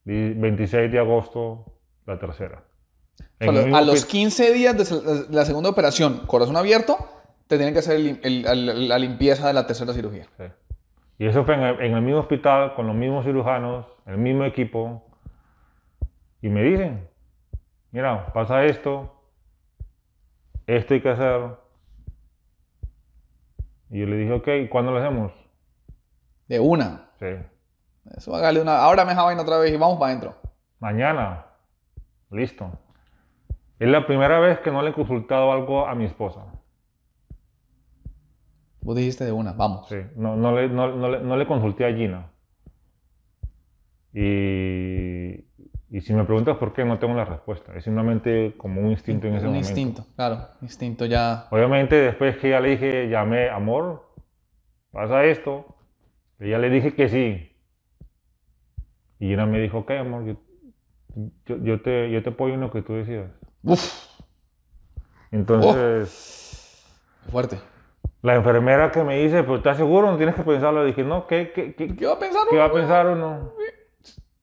B: y 26 de agosto la tercera.
A: O sea, a los
B: hospi-
A: 15 días de la segunda operación, corazón abierto, te tienen que hacer el el- el- la limpieza de la tercera cirugía.
B: Sí. Y eso fue en en el mismo hospital, con los mismos cirujanos, el mismo equipo. Y me dicen, mira, pasa esto, esto hay que hacer. Y yo le dije, ok, ¿cuándo lo hacemos?
A: De una.
B: Sí.
A: Eso hágale una. Ahora me vaina otra vez y vamos para adentro.
B: Mañana. Listo. Es la primera vez que no le he consultado algo a mi esposa.
A: Vos dijiste de una, vamos.
B: Sí, no, no, le, no, no le, no le consulté a Gina. Y, y si me preguntas por qué, no tengo la respuesta. Es simplemente como un instinto en ese
A: Un
B: momento.
A: instinto, claro. Instinto ya.
B: Obviamente, después que ya le dije, llamé, amor, pasa esto. Y ya le dije que sí. Y Gina me dijo, ok, amor, yo, yo, yo te, yo te apoyo en lo que tú decidas.
A: Uf,
B: Entonces,
A: fuerte.
B: la enfermera que me dice, pero ¿estás seguro? No tienes que pensarlo. Le dije, no, ¿qué, qué, qué,
A: ¿Qué va a pensar?
B: ¿Qué va a
A: uno?
B: pensar uno?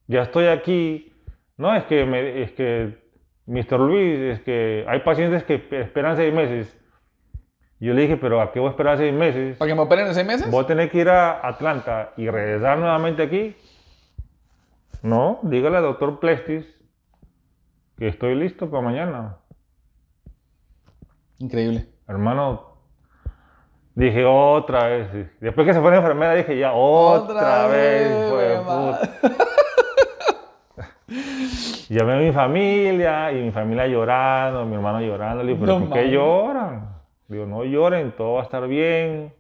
B: Ya estoy aquí. No, es que, me, es que, Mr. Luis, es que hay pacientes que esperan seis meses. Yo le dije, pero ¿a qué voy a esperar seis meses?
A: ¿Para que me operen en seis meses?
B: ¿Voy a tener que ir a Atlanta y regresar nuevamente aquí? No, dígale al doctor Plestis que estoy listo para mañana.
A: Increíble.
B: hermano, dije otra vez. Después que se fue la enfermera dije ya otra, vez. hijo de
A: güey, ma.
B: puta. Llamé a mi familia y mi familia llorando, mi hermano llorando. Le digo, ¿pero
A: No
B: por qué lloran? Le digo, no lloren, todo va a estar bien.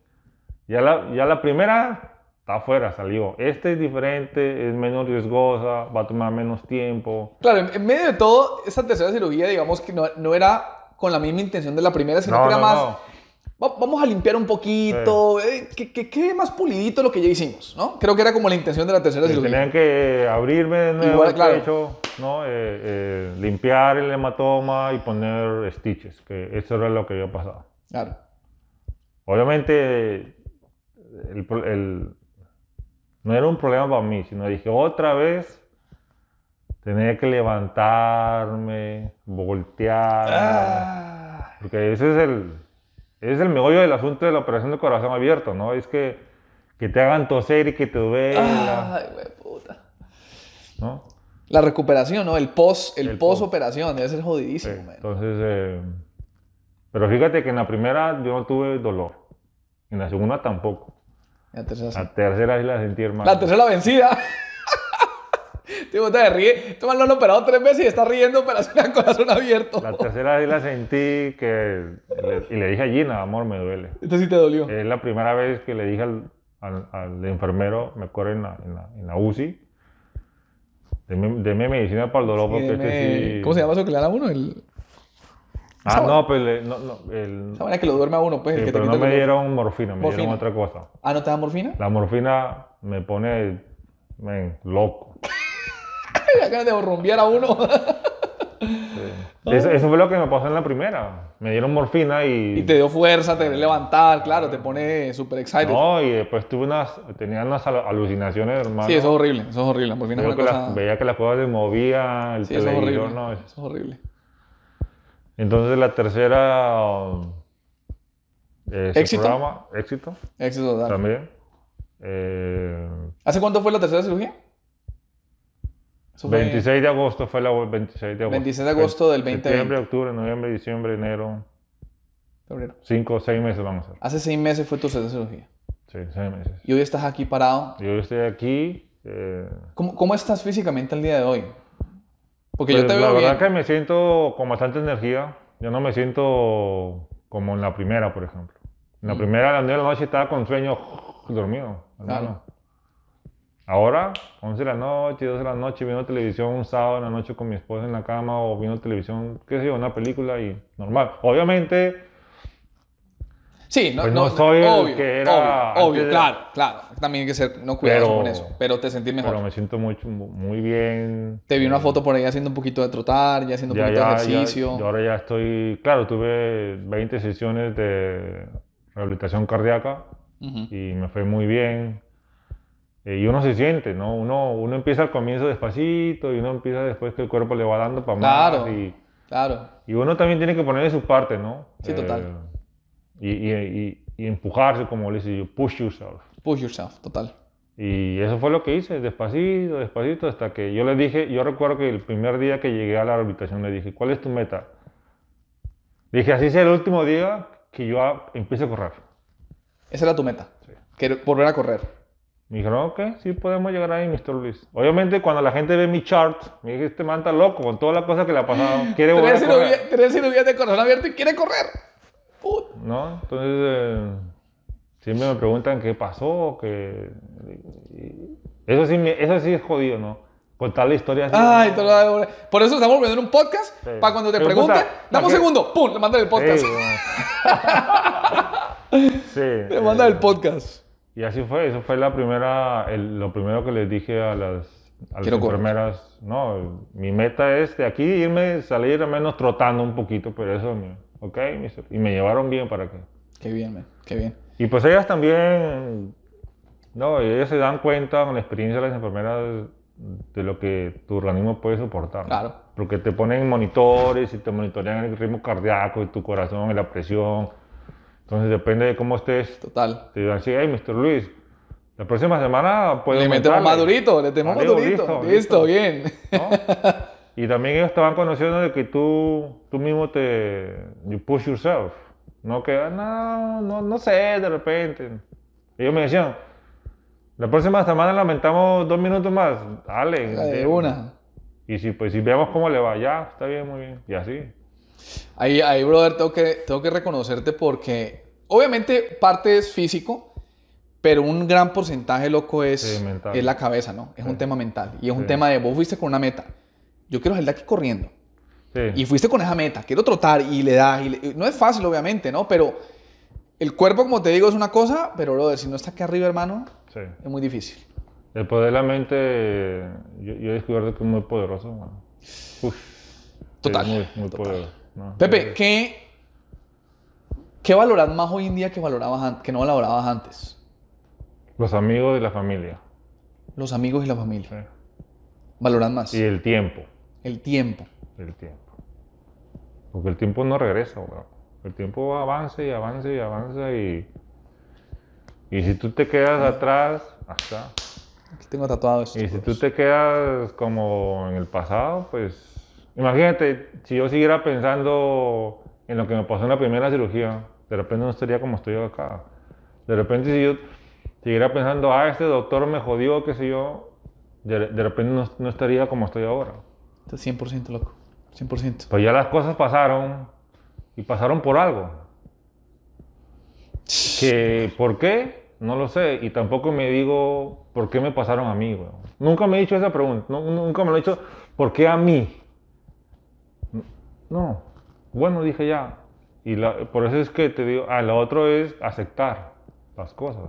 B: Ya la, ya la primera está afuera, salió. Esta es diferente, es menos riesgosa, va a tomar menos tiempo.
A: Claro, en, medio de todo, esa tercera cirugía, digamos que no, no era con la misma intención de la primera, sino
B: No,
A: que era más,
B: no.
A: "Va- vamos a limpiar un poquito, eh, que, que quede más pulidito lo que ya hicimos, ¿no? Creo que era como la intención de la tercera
B: Sí,
A: cirugía.
B: Tenían que abrirme de nuevo
A: Igual,
B: el
A: claro.
B: pecho, ¿no? Eh, eh, limpiar el hematoma y poner stitches, que eso era lo que había pasado.
A: Claro.
B: Obviamente, el, pro- el- no era un problema para mí, sino dije otra vez, tenía que levantarme, voltear,
A: Ah,
B: porque ese es el, es el meollo del asunto de la operación de corazón abierto, ¿no? Es que, que te hagan toser y que te duela,
A: ay, güey, puta.
B: ¿no?
A: La recuperación, ¿no? El post, el,
B: El
A: post
B: post.
A: operación, debe ser
B: Sí,
A: jodidísimo, man.
B: entonces, eh, pero fíjate que en la primera yo no tuve dolor, en la segunda tampoco,
A: La tercera sí.
B: la tercera sí la sentí, hermano.
A: La tercera vencida. Tío, te ríe. Tú me lo han operado tres veces y está riendo operación corazón abierto.
B: La tercera sí la sentí que, le- y le dije a Gina, amor, me duele.
A: Esta sí te dolió.
B: Es la primera vez que le dije al, al- al enfermero, me acuerdo en la, en la, en la UCI, deme, deme medicina para el dolor porque
A: Deme-
B: este sí...
A: ¿Cómo se llama eso que le dan a uno? El...
B: Ah, no, pues le- no, no, el-
A: Esa manera que lo duerme a uno, pues.
B: sí,
A: el que te
B: pero no me dieron morfina, me
A: Morfina.
B: dieron otra cosa.
A: Ah, ¿no te dan morfina?
B: La morfina me pone men, loco.
A: Ganas de rumbear a uno.
B: Eso, eso fue lo que me pasó en la primera. Me dieron morfina y...
A: y te dio fuerza, te querés levantar, claro, te pone súper excited.
B: No, y después tuve unas, tenía unas al- alucinaciones, hermano.
A: sí, eso es horrible, eso es horrible. La morfina es una
B: que
A: cosa...
B: las- veía que las cosas se movían, el
A: Sí, eso es horrible.
B: no.
A: Eso es horrible.
B: Entonces la tercera... eh,
A: ¿Éxito?
B: programa, éxito
A: Éxito total.
B: también. Eh,
A: ¿Hace cuánto fue la tercera cirugía? Eso fue
B: 26 de agosto fue la 26 de agosto.
A: 26 de agosto del 2020.
B: Septiembre, octubre, noviembre, diciembre, enero.
A: febrero.
B: Cinco o seis meses vamos a hacer.
A: Hace seis meses fue tu cirugía.
B: Sí, seis meses.
A: Y hoy estás aquí parado.
B: Yo estoy aquí. eh,
A: ¿Cómo, cómo estás físicamente al día de hoy? Porque yo
B: Pues,
A: te
B: la
A: veo
B: verdad
A: bien.
B: que me siento con bastante energía. Yo no me siento como en la primera, por ejemplo. En la
A: Mm.
B: primera, a las 9 de la noche estaba con sueño dormido.
A: Claro.
B: Ahora, 11 de la noche, 12 de la noche, viendo televisión un sábado en la noche con mi esposa en la cama o viendo televisión, qué sé yo, una película y normal. Obviamente,
A: Sí, no,
B: Pues
A: no,
B: no soy el
A: obvio,
B: que era
A: obvio, obvio,
B: de-
A: claro, claro. También hay que ser no cuidadoso con eso, pero te sentís mejor.
B: pero me siento mucho, muy bien.
A: Te vi una
B: Eh,
A: foto por ahí haciendo un poquito de trotar, ya haciendo un
B: ya,
A: poquito de
B: ya, ya,
A: ejercicio.
B: yo ahora ya estoy, claro, tuve 20 sesiones de rehabilitación cardíaca
A: Ujú.
B: y me fue muy bien. Eh, y uno se siente, ¿no? Uno, uno empieza al comienzo despacito y uno empieza después que el cuerpo le va dando para
A: Claro.
B: más. Y,
A: Claro.
B: y uno también tiene que poner de su parte, ¿no?
A: Sí, total.
B: y, y, y- y empujarse, como le dice yo, push yourself.
A: Push yourself, total.
B: Y eso fue lo que hice, despacito, despacito, hasta que yo le dije, yo recuerdo que el primer día que llegué a la rehabilitación le dije, ¿cuál es tu meta? Dije, así sea el último día que yo empiece a correr.
A: Esa era tu meta. Querer- volver a correr.
B: Me dijeron, ok, sí podemos llegar ahí, Mr. Luis. Obviamente cuando la gente ve mi chart, me dije, este man está loco con todas las cosas que le ha pasado. Quiere volver
A: Tres
B: a correr.
A: tres cirugías de corazón abierto y quiere correr. Put.
B: ¿No? Entonces, eh, siempre me preguntan qué pasó, que... Eso sí, me- eso sí es jodido, ¿no? Contar la historia así.
A: Ay, lo- por eso estamos volviendo en un podcast.
B: Sí.
A: Para cuando te pregunten, dame un
B: la que-
A: segundo, pum, le mandan el podcast.
B: Sí, bueno. Sí,
A: Le mandan
B: eh,
A: el podcast.
B: Y así fue, eso fue la primera, el- lo primero que les dije a las, a las enfermeras. No, mi meta es de aquí irme, salir al menos trotando un poquito, pero eso, ok, y me llevaron bien para que.
A: Qué bien, man. Qué bien.
B: Y pues ellas también, no, ellas se dan cuenta con la experiencia de las enfermeras de lo que tu organismo puede soportar.
A: Claro.
B: Porque te ponen monitores y te monitorean el ritmo cardíaco y tu corazón y la presión. Entonces depende de cómo estés,
A: Total.
B: te digan así, hey, Mr. Luis, la próxima semana puedes
A: Le metemos más durito, le metemos más durito.
B: listo,
A: Listo,
B: listo.
A: bien.
B: ¿no? Y también ellos van conociendo de que tú, tú mismo te, you push yourself, No que, "Ah, no, no, no sé, de repente. Ellos me decían, la próxima semana lamentamos dos minutos más. Dale.
A: De- una.
B: Y si, pues, si vemos cómo le va, ya, está bien, muy bien. Y así.
A: Ahí, ahí, brother, tengo que, tengo que reconocerte porque obviamente parte es físico, pero un gran porcentaje, loco, es,
B: Sí,
A: es la cabeza, ¿no? Es un
B: Sí.
A: tema mental. Y es un
B: Sí.
A: tema de vos fuiste con una meta. Yo quiero salir de aquí corriendo. Y fuiste con esa meta. Quiero trotar y le das. Y le- No es fácil, obviamente, ¿no? Pero el cuerpo, como te digo, es una cosa, pero, brother, si no está aquí arriba, hermano, es muy difícil.
B: El poder de la mente, yo, yo he descubierto que es muy poderoso. mano. Uf,
A: Total,
B: Es muy, muy
A: total.
B: poderoso. ¿No?
A: Pepe,
B: Es-
A: ¿qué, ¿qué valoras más hoy en día que, valorabas que no valorabas antes?
B: Los amigos y la familia.
A: Los amigos y la familia.
B: sí.
A: Valoran más.
B: Y el tiempo.
A: El tiempo.
B: El tiempo. Porque el tiempo no regresa, weón. El tiempo avanza y avanza y avanza y... Y si tú te quedas atrás, hasta...
A: Aquí tengo tatuado esto.
B: Y si tú te quedas como en el pasado, pues... Imagínate, si yo siguiera pensando en lo que me pasó en la primera cirugía, de repente no estaría como estoy acá. De repente si yo siguiera pensando, ah, este doctor me jodió, qué sé yo, de, de repente no, no estaría como estoy ahora.
A: Estás 100% loco. 100%.
B: Pues ya las cosas pasaron y pasaron por algo. Que, ¿Por qué? No lo sé. Y tampoco me digo por qué me pasaron a mí. weón. Nunca me he hecho esa pregunta. no- nunca me lo he hecho. ¿Por qué a mí? No. Bueno, dije ya. Y la- por eso es que te digo, ah, lo otro es aceptar las cosas.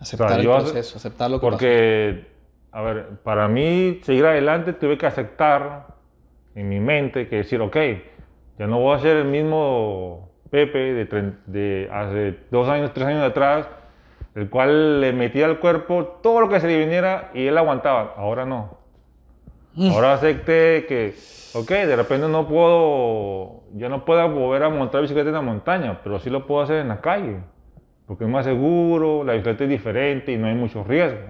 A: Aceptar
B: yo
A: el
B: hace-
A: proceso, aceptar lo que
B: Porque, a ver, para mí seguir adelante tuve que aceptar en mi mente que decir, ok, ya no voy a ser el mismo Pepe de, de hace dos años, tres años atrás, el cual le metía al cuerpo todo lo que se le viniera y él aguantaba. Ahora no. Ahora acepté que, ok, de repente no puedo, ya no puedo volver a montar bicicleta en la montaña, pero sí lo puedo hacer en la calle, porque es más seguro, la bicicleta es diferente y no hay mucho riesgo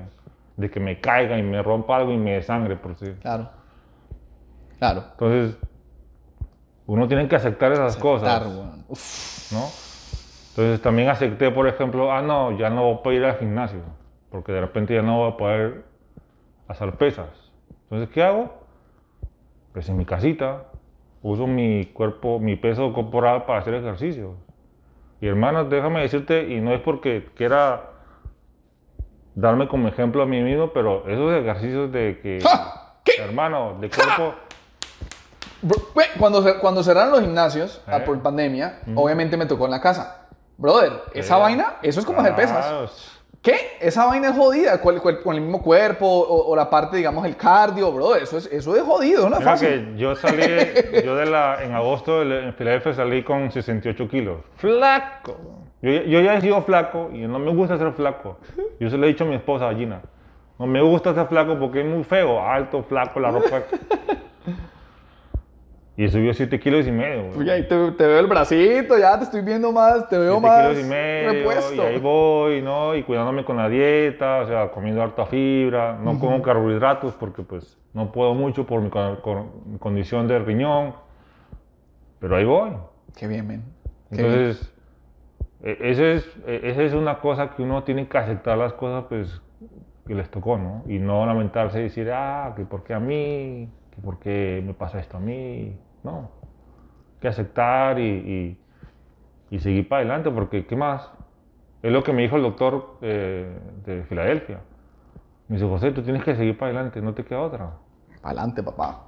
B: de que me caiga y me rompa algo y me desangre por sí.
A: Claro. Claro.
B: Entonces, uno tiene que aceptar esas
A: Aceptar,
B: cosas.
A: Uf.
B: ¿no? Entonces también acepté, por ejemplo, ah, no, ya no voy a ir al gimnasio, porque de repente ya no voy a poder hacer pesas. Entonces, ¿qué hago? Pues en mi casita uso mi cuerpo, mi peso corporal para hacer ejercicio. Y hermanos, déjame decirte, y no es porque quiera darme como ejemplo a mí mismo, pero esos ejercicios de que.
A: ¿Qué?
B: hermano, de cuerpo...
A: Cuando, cuando cerraron los gimnasios ah,
B: Eh.
A: por pandemia, obviamente me tocó en la casa. Brother, esa vaina, eso es como hacer pesas. ¿Qué? Esa vaina es jodida con el, con el mismo cuerpo o, o la parte, digamos, el cardio, brother. Eso es, eso es jodido, no es fácil.
B: que yo salí, yo de la, en agosto de- en Filadelfia salí con 68 kilos. Flaco. Yo, yo ya he sido flaco y no me gusta ser flaco. Yo se lo he dicho a mi esposa, Gina. No me gusta ser flaco porque es muy feo, alto, flaco, la ropa. Y subió 7 kilos y medio. güey.
A: Uy, ahí te, te veo el bracito, ya te estoy viendo más, te veo
B: 7
A: más
B: kilos y medio,
A: repuesto.
B: y ahí voy, ¿no? Y cuidándome con la dieta, o sea, comiendo harta fibra, no como carbohidratos porque pues no puedo mucho por mi, con- con- mi condición de riñón, pero ahí voy.
A: Qué bien, men. Qué bien.
B: Entonces, e- esa es, e- esa es una cosa que uno tiene que aceptar las cosas pues que les tocó, ¿no? Y no lamentarse y decir, ah, que por qué a mí, que por qué me pasa esto a mí. No, hay que aceptar y, y- y seguir para adelante, porque ¿qué más? Es lo que me dijo el doctor eh, de Filadelfia. Me dice, José, tú tienes que seguir para adelante, no te queda otra,
A: Pa'lante, papá.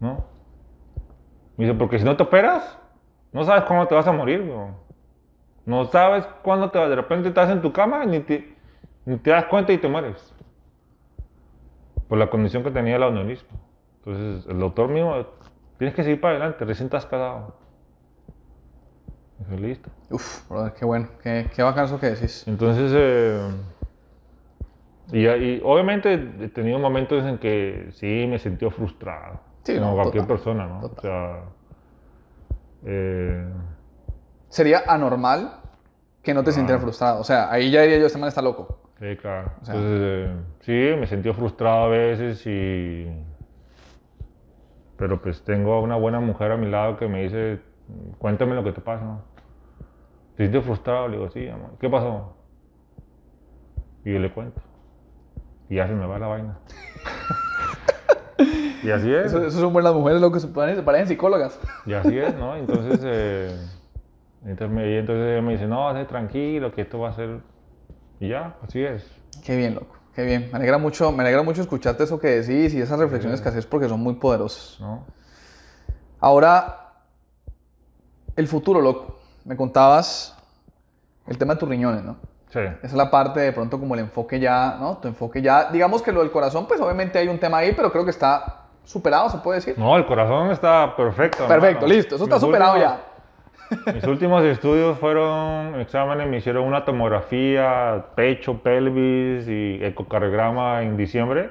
B: ¿no? Me dice, porque si no te operas, no sabes cuándo te vas a morir, weón. No sabes cuándo te vas, de repente estás en tu cama y ni te, ni te das cuenta y te mueres. Por la condición que tenía el aneurisma. Entonces, el doctor mío, tienes que seguir para adelante, recién estás casado. Dije, listo.
A: Uf, brother, qué bueno. Qué, qué bacán eso que decís.
B: Entonces, eh, y, y obviamente he tenido momentos en que sí me sentí frustrado.
A: Sí,
B: como
A: no,
B: cualquier
A: total,
B: persona, ¿no?
A: total.
B: O sea, eh,
A: Sería anormal que no te sintieras frustrado. O sea, ahí ya diría yo, este man está loco.
B: sí, claro.
A: sea-
B: Entonces, eh, sí, me sentí frustrado a veces y... Pero pues tengo a una buena mujer a mi lado que me dice, cuéntame lo que te pasa. ¿te sientes frustrado? Le digo, sí, amor. ¿Qué pasó? Y yo le cuento. Y ya se me va la vaina. y así es.
A: Eso, eso son buenas mujeres, lo que se parecen, psicólogas.
B: Y así es, ¿no? Entonces, eh, entonces, me, entonces me dice, no, esté tranquilo, que esto va a ser... Y ya, así es.
A: Qué bien, loco. Qué bien. Me alegra mucho, me alegra mucho escucharte eso que decís y esas reflexiones que haces porque son muy poderosas.
B: ¿no?
A: Ahora, el futuro, loco. Me contabas el tema de tus riñones, ¿no?
B: Sí.
A: Esa es la parte de pronto como el enfoque ya, ¿no? Tu enfoque ya, digamos que lo del corazón, pues obviamente hay un tema ahí, pero creo que está superado, se puede decir.
B: No, el corazón está perfecto.
A: Perfecto,
B: hermano.
A: listo, eso está superado
B: últimos-
A: ya.
B: Mis últimos estudios fueron exámenes, me hicieron una tomografía, pecho, pelvis y ecocardiograma en diciembre.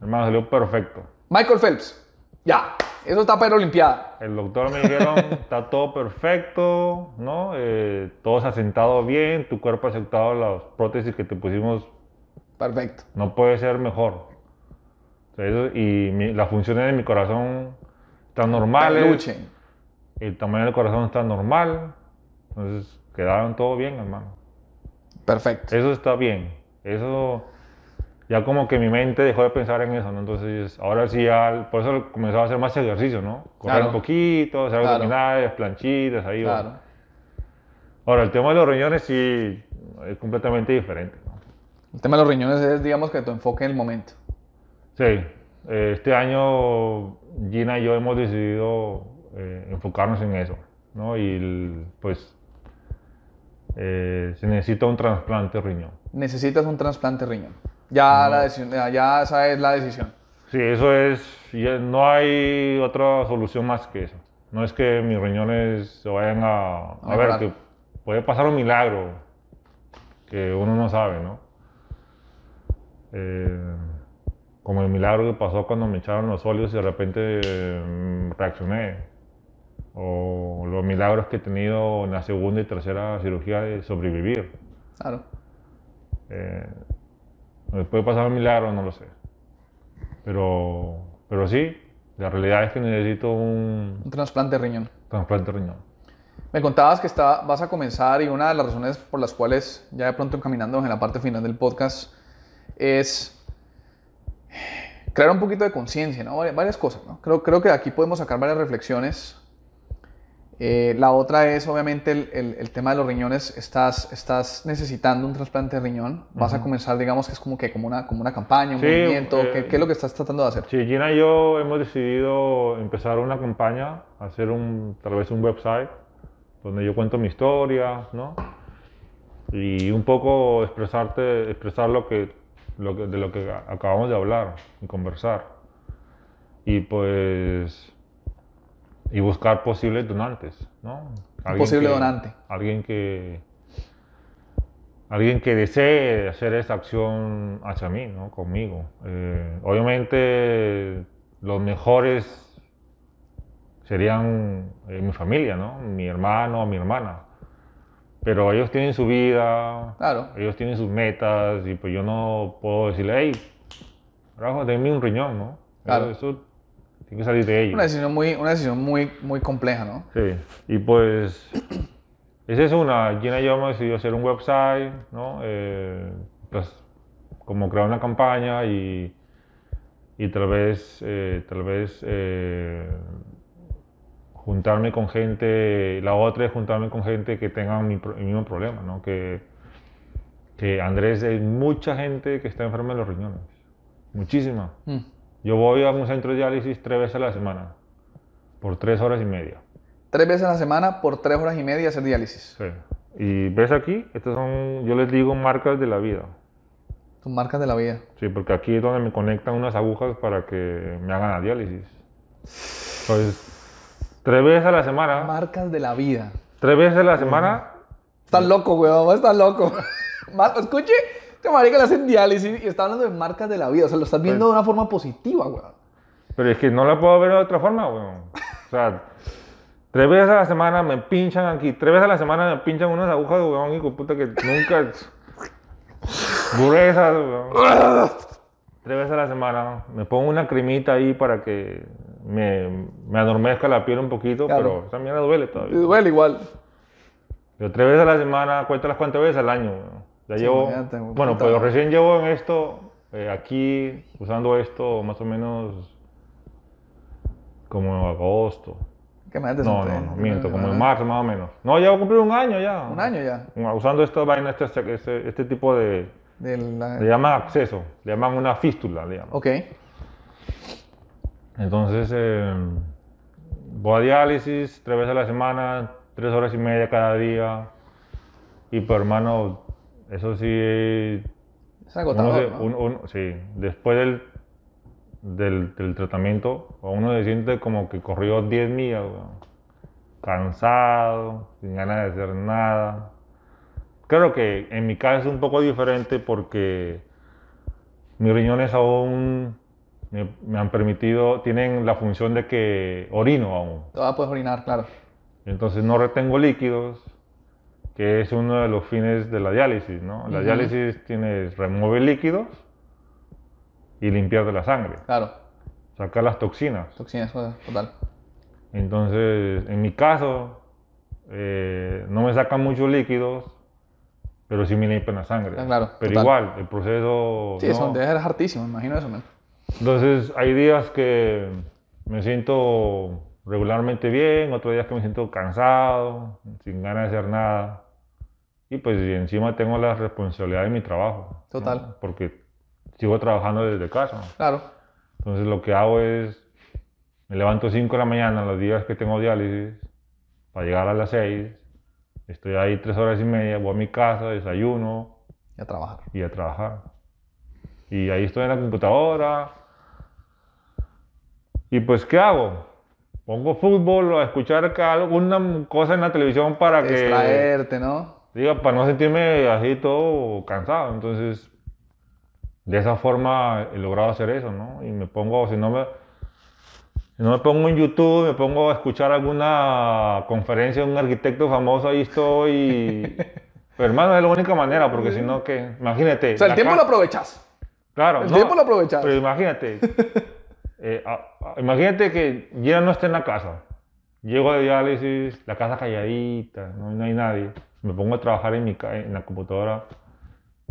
B: Hermano, salió perfecto.
A: Michael Phelps, ya, eso está para ir a Olimpiada.
B: El doctor me dijeron, está todo perfecto, ¿no? Eh, todo se ha sentado bien, tu cuerpo ha aceptado las prótesis que te pusimos,
A: Perfecto.
B: no puede ser mejor. Eso- y mi- las funciones de mi corazón están normales.
A: Peluche.
B: El tamaño del corazón está normal. Entonces, quedaron todo bien, hermano.
A: Perfecto.
B: Eso está bien. Eso, ya como que mi mente dejó de pensar en eso, ¿no? Entonces, ahora sí, ya, por eso comenzaba a hacer más ejercicio, ¿no? Correr
A: Claro.
B: un poquito, hacer
A: Claro.
B: abdominales, planchitas, ahí. va.
A: Claro.
B: Ahora, el tema de los riñones sí es completamente diferente, ¿no?
A: El tema de los riñones es, digamos, que tu enfoque en el momento.
B: Sí, este año Gina y yo hemos decidido eh, enfocarnos en eso, ¿no? Y el- pues eh, se necesita un trasplante de riñón.
A: Necesitas un trasplante de riñón. Ya, la decisión, ya, ya esa es la decisión.
B: Sí, eso es, no hay otra solución más que eso. No es que mis riñones se vayan a... A ver, que puede pasar un milagro que uno no sabe, ¿no? Eh, como el milagro que pasó cuando me echaron los óleos y de repente mm, reaccioné. O los milagros que he tenido en la segunda y tercera cirugía de sobrevivir.
A: Claro.
B: Eh, ¿me puede pasar un milagro? No lo sé. Pero, pero sí, la realidad es que necesito un
A: Un trasplante de riñón.
B: trasplante de riñón.
A: Me contabas que está, vas a comenzar y una de las razones por las cuales ya de pronto encaminando en la parte final del podcast es crear un poquito de conciencia, ¿no? Vari- Varias cosas, ¿no? Creo, creo que de aquí podemos sacar varias reflexiones. Eh, la otra es, obviamente, el, el- el tema de los riñones. Estás, estás necesitando un trasplante de riñón. Vas a comenzar, digamos, que es como, que, como, una, como una campaña, un
B: Sí,
A: movimiento.
B: eh,
A: ¿Qué, qué es lo que estás tratando de hacer?
B: Sí, Gina y yo hemos decidido empezar una campaña, hacer un, tal vez un website donde yo cuento mi historia, ¿no? Y un poco expresarte, expresar lo que, lo que- de lo que acabamos de hablar y conversar. Y pues, y buscar posibles donantes, ¿no? Alguien
A: posible
B: que-
A: donante.
B: Alguien que, alguien que desee hacer esta acción hacia mí, ¿no? Conmigo. Eh, obviamente, los mejores serían eh, mi familia, ¿no? Mi hermano mi hermana. Pero ellos tienen su vida,
A: Claro.
B: ellos tienen sus metas y pues yo no puedo decirle, hey, carajo, denme un riñón, ¿no?
A: Claro.
B: Eso, eso tiene que salir de ellos.
A: Una decisión muy, una decisión muy, muy compleja, ¿no?
B: Sí, y pues esa es una. Gina y yo hemos decidido hacer un website, ¿no? Eh, pues como crear una campaña y, y tal vez, eh, tal vez eh, juntarme con gente, la otra es juntarme con gente que tenga mi, el mismo problema, ¿no? Que, que Andrés, hay mucha gente que está enferma de los riñones, muchísima.
A: Mm.
B: Yo voy a un centro de diálisis tres veces a la semana, por tres horas y media.
A: Tres veces a la semana por tres horas y media hacer diálisis.
B: Sí. Y ves aquí, estas son, yo les digo marcas de la vida.
A: Tus marcas de la vida.
B: Sí, porque aquí es donde me conectan unas agujas para que me hagan la diálisis. Pues, tres veces a la semana,
A: Marcas de la vida.
B: tres veces a la semana,
A: Estás loco, weón. Estás loco. Escuche, este marica le hacen diálisis y está hablando de marcas de la vida. O sea, lo estás viendo de una forma positiva, weón.
B: pero es que no la puedo ver de otra forma, weón. O sea, tres veces a la semana me pinchan aquí, tres veces a la semana me pinchan unas agujas, weón, hijo de puta, que nunca... Durezas, weón. Tres veces a la semana me pongo una cremita ahí para que me, me adormezca la piel un poquito,
A: Claro.
B: pero esa mierda duele todavía.
A: duele igual.
B: Pero tres veces a la semana, cuéntalas cuántas veces al año. weón. Ya
A: Sí,
B: llevo, bueno, pues
A: madre.
B: recién llevo en esto, eh, aquí, usando esto más o menos como en agosto.
A: ¿Qué me
B: No, no, no, miento, como en marzo más o menos. No, ya voy a cumplir un año ya.
A: Un año ya.
B: Usando esta vaina, este, este, este tipo de,
A: De la-
B: le llaman acceso, le llaman una fístula, le llaman.
A: Ok.
B: Entonces, eh, voy a diálisis tres veces a la semana, tres horas y media cada día. Y pues, hermano, eso sí,
A: Es
B: uno
A: agotador,
B: se-
A: ¿no?
B: uno- uno- sí, después del, del, del tratamiento, uno se siente como que corrió 10 millas, cansado, sin ganas de hacer nada. Claro que en mi caso es un poco diferente porque mis riñones aún me, me han permitido, tienen la función de que orino aún.
A: Todavía puedes orinar, claro.
B: Entonces no retengo líquidos, que es uno de los fines de la diálisis, ¿no? La
A: Ujú.
B: diálisis tienes remover líquidos y limpiar de la sangre,
A: Claro.
B: sacar las toxinas.
A: Toxinas, total.
B: Entonces, en mi caso, eh, no me sacan muchos líquidos, pero sí me limpian la sangre.
A: Ah, claro,
B: Pero
A: total.
B: igual, el proceso...
A: Sí,
B: no.
A: eso debe ser hartísimo, me imagino eso, man.
B: Entonces, hay días que me siento regularmente bien, otros días que me siento cansado, sin ganas de hacer nada. Y pues y encima tengo la responsabilidad de mi trabajo. ¿no?
A: Total.
B: Porque sigo trabajando desde casa.
A: Claro.
B: Entonces, lo que hago es, me levanto 5 de la mañana los días que tengo diálisis, para llegar a las 6. Estoy ahí tres horas y media, voy a mi casa, desayuno,
A: Y a trabajar.
B: y a trabajar. Y ahí estoy en la computadora. Y pues, ¿qué hago? Pongo fútbol o a escuchar alguna cosa en la televisión para que...
A: Extraerte, ¿no?
B: Diga, para no sentirme así todo cansado. Entonces, de esa forma he logrado hacer eso, ¿no? Y me pongo, si no me, si no me pongo en YouTube, me pongo a escuchar alguna conferencia de un arquitecto famoso, ahí estoy. Pero hermano, es la única manera, porque si no, que Imagínate.
A: O sea, el tiempo lo aprovechas.
B: Claro,
A: el
B: no,
A: tiempo lo aprovechas.
B: Pero imagínate. eh, a- a- imagínate que ya no esté en la casa. Llego de diálisis, la casa calladita, no, no hay nadie. Me pongo a trabajar en, mi, en la computadora,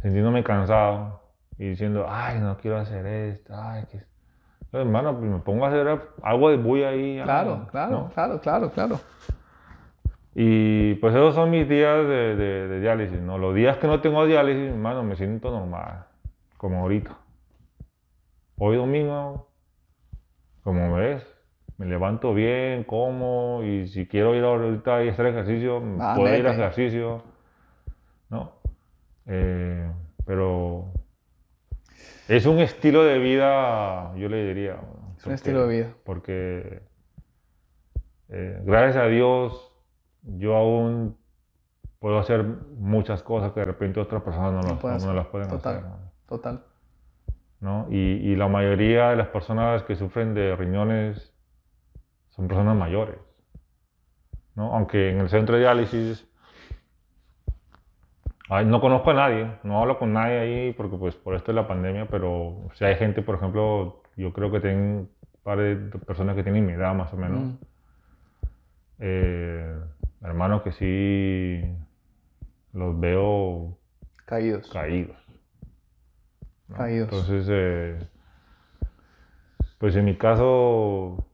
B: sintiéndome cansado y diciendo, ay, no quiero hacer esto, ay, que... Entonces, hermano, pues me pongo a hacer algo de bulla ahí.
A: Claro,
B: algo,
A: claro,
B: ¿no?
A: claro, claro, claro.
B: Y pues esos son mis días de, de- de diálisis, ¿no? Los días que no tengo diálisis, hermano, me siento normal, como ahorita. Hoy domingo, como ves, me levanto bien, como, y si quiero ir ahorita y hacer ejercicio,
A: Ah,
B: puedo ir a ejercicio, ¿no? Eh, pero es un estilo de vida, yo le diría. ¿no?
A: Es un estilo de vida.
B: Porque eh, gracias a Dios yo aún puedo hacer muchas cosas que de repente otras personas no,
A: No
B: las- no
A: hacer.
B: las pueden
A: Total.
B: hacer. ¿no?
A: Total.
B: ¿no? Y, y la mayoría de las personas que sufren de riñones son personas mayores. ¿no? Aunque en el centro de diálisis ay, no conozco a nadie, no hablo con nadie ahí porque pues por esto es la pandemia, pero si hay gente, por ejemplo, yo creo que tengo un par de personas que tienen mi edad más o menos,
A: Mm.
B: eh, hermanos que sí los veo
A: Caídos.
B: caídos. ¿no?
A: Caídos.
B: Entonces, eh, pues en mi caso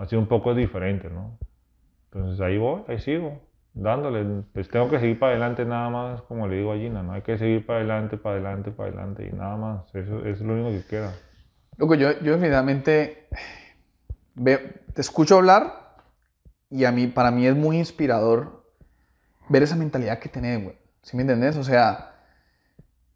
B: ha sido un poco diferente, ¿no? Entonces ahí voy, ahí sigo, dándole. Pues tengo que seguir para adelante nada más, como le digo a Gina, ¿no? Hay que seguir para adelante, para adelante, para adelante y nada más. Eso, eso es lo único que queda.
A: Loco, yo, yo definitivamente veo, te escucho hablar y a mí, para mí es muy inspirador ver esa mentalidad que tenés, güey. ¿Sí me entendés? O sea,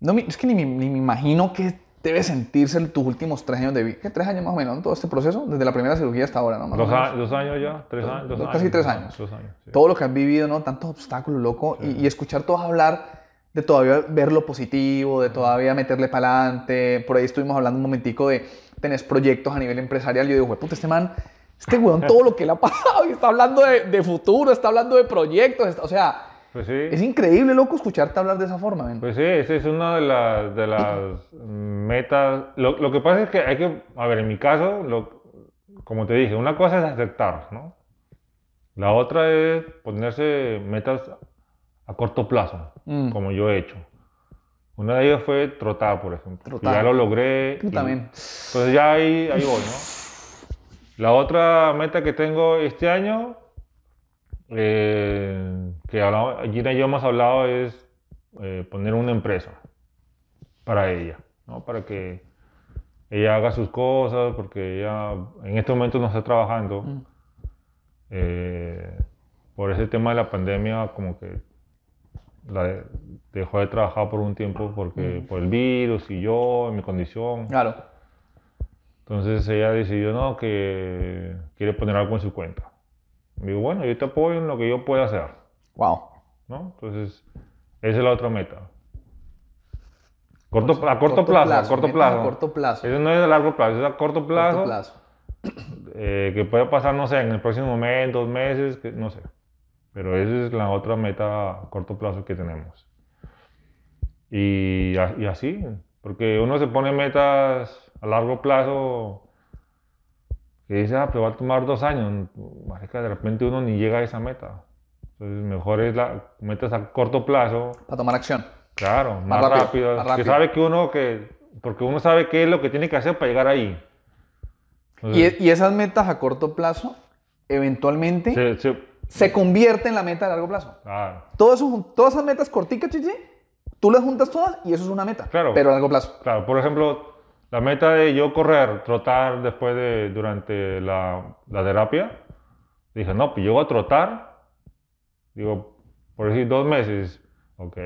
A: no, es que ni, ni me imagino qué debe sentirse en tus últimos tres años de vida. ¿Qué? ¿Tres años más o menos? ¿no? Todo este proceso, desde la primera cirugía hasta ahora, ¿no? Más
B: Dos, a- dos años ya, tres años, dos
A: dos-
B: años.
A: casi tres años.
B: Dos años, sí.
A: todo lo que has vivido, ¿no? Tantos obstáculos, loco, y, y escuchar todos hablar de todavía ver lo positivo, de todavía meterle para adelante. Por ahí estuvimos hablando un momentico de tenés proyectos a nivel empresarial. Yo digo, "Jue puta, este man, este weón, todo lo que le ha pasado y está hablando de, de futuro, está hablando de proyectos, está- o sea,
B: Pues sí.
A: es increíble, loco, escucharte hablar de esa forma, men.
B: Pues sí, esa es una de las, de las metas. Lo, lo que pasa es que hay que, a ver, en mi caso, lo- como te dije, una cosa es aceptar, ¿no? La otra es ponerse metas a corto plazo,
A: Mm.
B: como yo he hecho. Una de ellas fue trotar, por ejemplo.
A: Trotar.
B: Ya lo logré.
A: Tú
B: y-
A: también.
B: Entonces ya ahí, ahí voy, ¿no? La otra meta que tengo este año, eh, que Gina y yo hemos hablado, es eh, poner una empresa para ella, ¿no? Para que ella haga sus cosas, porque ella en este momento no está trabajando.
A: Mm.
B: Eh, por ese tema de la pandemia, como que la dejó de trabajar por un tiempo porque por el virus y yo, en mi condición.
A: Claro.
B: Entonces ella decidió no, que quiere poner algo en su cuenta. Digo, bueno, yo te apoyo en lo que yo pueda hacer,
A: Wow.
B: ¿no? Entonces, esa es la otra meta. Corto, a corto, plazo, a corto plazo.
A: A corto plazo.
B: Eso no es a largo plazo, es a corto plazo,
A: Corto plazo.
B: eh, que puede pasar, no sé, en el próximo mes, dos meses, que, no sé. Pero esa es la otra meta a corto plazo que tenemos. Y, y así, porque uno se pone metas a largo plazo que dice, ah, pero va a tomar dos años. Marica, de repente uno ni llega a esa meta. Entonces, mejor es la metas a corto plazo,
A: Para tomar acción.
B: claro, más,
A: rápido,
B: rápido,
A: más
B: que
A: rápido.
B: sabe que uno que, porque uno sabe qué es lo que tiene que hacer para llegar ahí. Entonces,
A: Y, y esas metas a corto plazo, eventualmente, se,
B: se- se-
A: convierten en la meta a largo plazo.
B: claro.
A: Todo eso, todas esas metas corticas, chichi, tú las juntas todas y eso es una meta.
B: Claro.
A: Pero a largo plazo.
B: Claro, por ejemplo, la meta de yo correr, trotar después de, durante la, la terapia, dije, no, pues yo voy a trotar, digo, por decir dos meses, ok,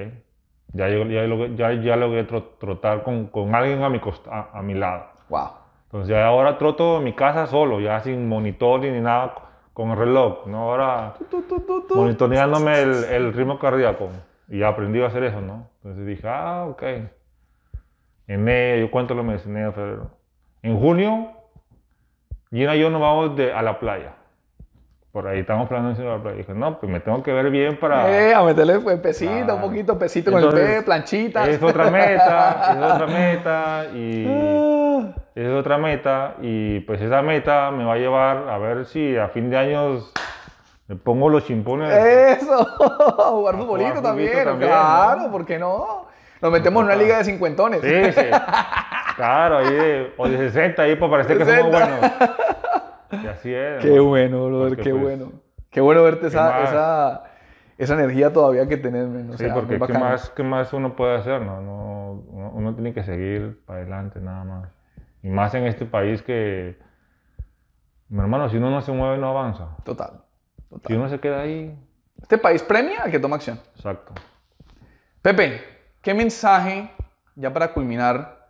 B: ya, yo- ya, logré- ya, ya logré trotar con, con alguien a mi, costa- a, a mi lado.
A: Wow.
B: Entonces ya ahora troto en mi casa solo, ya sin monitor ni nada con el reloj, ¿no? Ahora
A: tu, tu, tu.
B: monitoreándome el, el ritmo cardíaco. Y aprendí a hacer eso, ¿no? Entonces dije, ah, ok. Enero, yo cuento los meses, enero, febrero. En junio, Gina y yo nos vamos de, a la playa. Por ahí estamos planeando ir a la playa. dije, no, pues me tengo que ver bien para...
A: Eh, a meterle pues, pesito,
B: Claro.
A: un poquito pesito con el
B: Entonces,
A: pie, planchita.
B: Es otra meta, es otra meta y...
A: Ah.
B: Es otra meta y pues esa meta me va a llevar a ver si a fin de años me pongo los chimpones.
A: Eso, jugar futbolito
B: jugar
A: también,
B: futbolito también,
A: claro,
B: ¿no?
A: ¿por qué no? Nos metemos en una liga de cincuentones.
B: Sí, sí. Claro, ahí de, o de 60 ahí para parecer que somos
A: 60.
B: buenos. Y así es.
A: Qué
B: ¿no?
A: bueno, brother,
B: Porque,
A: qué
B: pues,
A: bueno. Qué bueno verte esa, esa, esa energía todavía que tenés, o
B: Sí,
A: sea,
B: porque ¿qué más, ¿qué más uno puede hacer? No? No, uno, uno tiene que seguir para adelante nada más. Y más en este país que, mi hermano, si uno no se mueve no avanza.
A: Total,
B: Si
A: total.
B: uno se queda ahí,
A: Este país premia al que toma acción.
B: exacto.
A: Pepe, ¿qué mensaje, ya para culminar,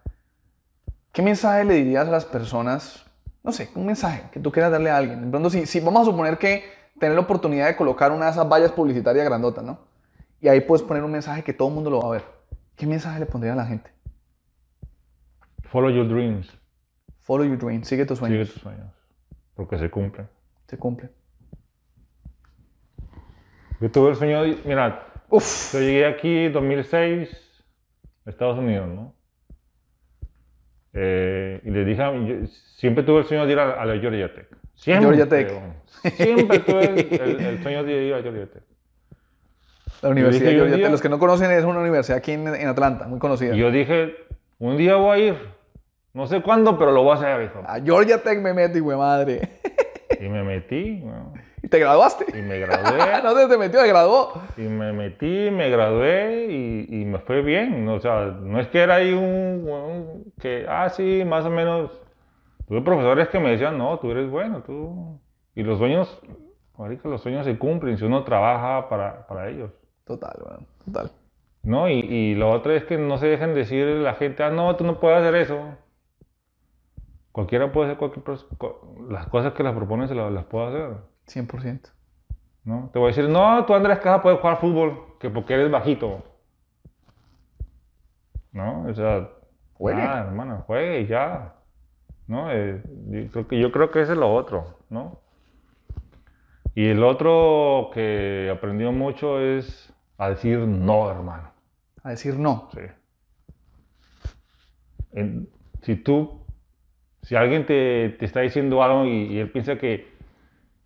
A: qué mensaje le dirías a las personas? No sé, un mensaje que tú quieras darle a alguien. De pronto, si, si vamos a suponer que tener la oportunidad de colocar una de esas vallas publicitarias grandotas, ¿no? Y ahí puedes poner un mensaje que todo el mundo lo va a ver. ¿Qué mensaje le pondría a la gente?
B: Follow your dreams.
A: Follow your dreams, sigue tus
B: Sigue
A: sueños,
B: tus sueños. Porque se cumplen.
A: se cumplen.
B: Yo tuve el sueño, de- mira,
A: Uf,
B: yo llegué aquí en 2006, Estados Unidos, ¿no? Eh, y le dije, a mi- yo siempre tuve el sueño de ir a, a la Georgia Tech. Siempre.
A: Georgia Tech.
B: Siempre tuve el, el- el sueño de ir a Georgia Tech.
A: la Universidad
B: dije
A: de Georgia Tech, los que no conocen, es una universidad aquí en, en Atlanta, muy conocida.
B: Y yo dije, un día voy a ir. No sé cuándo, pero lo voy a hacer, hijo.
A: A Georgia Tech me meto, güey madre.
B: Y me metí.
A: ¿Y te graduaste?
B: y me gradué.
A: no te metió, se graduó.
B: Y me metí, me gradué y, y me fue bien. O sea, no es que era ahí un, un- que, ah, sí, más o menos. Tuve profesores que me decían, no, tú eres bueno, tú. Y los sueños, marica, los sueños se cumplen si uno trabaja para, para ellos.
A: Total, bueno, total.
B: ¿No? Y, y lo otro es que no se dejen decir la gente, ah, no, tú no puedes hacer eso. Cualquiera puede hacer cualquier las cosas que las proponen se las, las puede hacer.
A: 100%.
B: ¿no? Te voy a decir, no, tú Andrés Caja puedes jugar fútbol, que porque eres bajito. ¿No? O sea,
A: Juegue.
B: ah, hermano, juegue y ya. ¿No? Eh, yo, creo que, yo creo que ese es lo otro, ¿no? Y el otro que aprendió mucho es a decir no, hermano.
A: A decir no.
B: Sí. En- si tú, si alguien te, te está diciendo algo y, y él piensa que,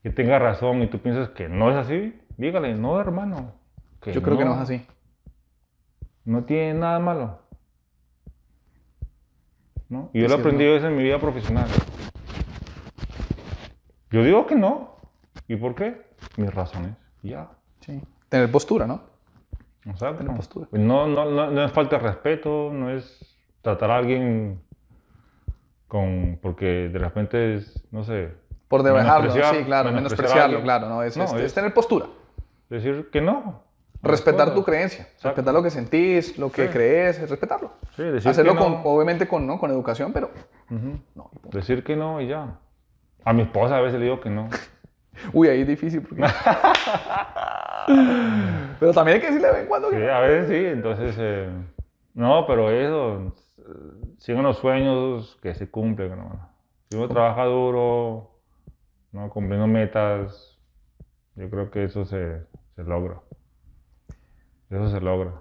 B: que tenga razón y tú piensas que no es así, dígale, no, hermano. que
A: Yo creo que no es así.
B: No tiene nada malo. ¿No? Y yo lo
A: que
B: aprendí
A: no.
B: eso en mi vida profesional. Yo digo que no. ¿Y por qué? Mis razones. Ya.
A: Sí. Tener postura, ¿no?
B: Exacto.
A: Tener postura.
B: No, no, no, no es falta de respeto, no es tratar a alguien con. porque de repente es, no sé.
A: Por debajarlo, sí, claro, menospreciarlo, claro, no, es,
B: No,
A: es-
B: es-
A: tener postura.
B: Decir que no.
A: Respetar tu creencia,
B: Exacto.
A: respetar lo que sentís, lo que
B: Sí.
A: crees, es respetarlo.
B: Sí, decir
A: Hacerlo
B: que
A: con,
B: no.
A: obviamente con, ¿no? con educación, pero
B: Ujú.
A: no. y punto.
B: Decir que no y ya. A mi esposa a veces le digo que no.
A: Uy, ahí es difícil porque... pero también hay que decirle de vez en cuando que
B: Sí,
A: no.
B: a veces sí, entonces. eh, no, pero eso. Siguen los sueños que se cumplen, hermano. Si uno trabaja duro, ¿no? cumpliendo metas, yo creo que eso se, se logra. Eso se logra.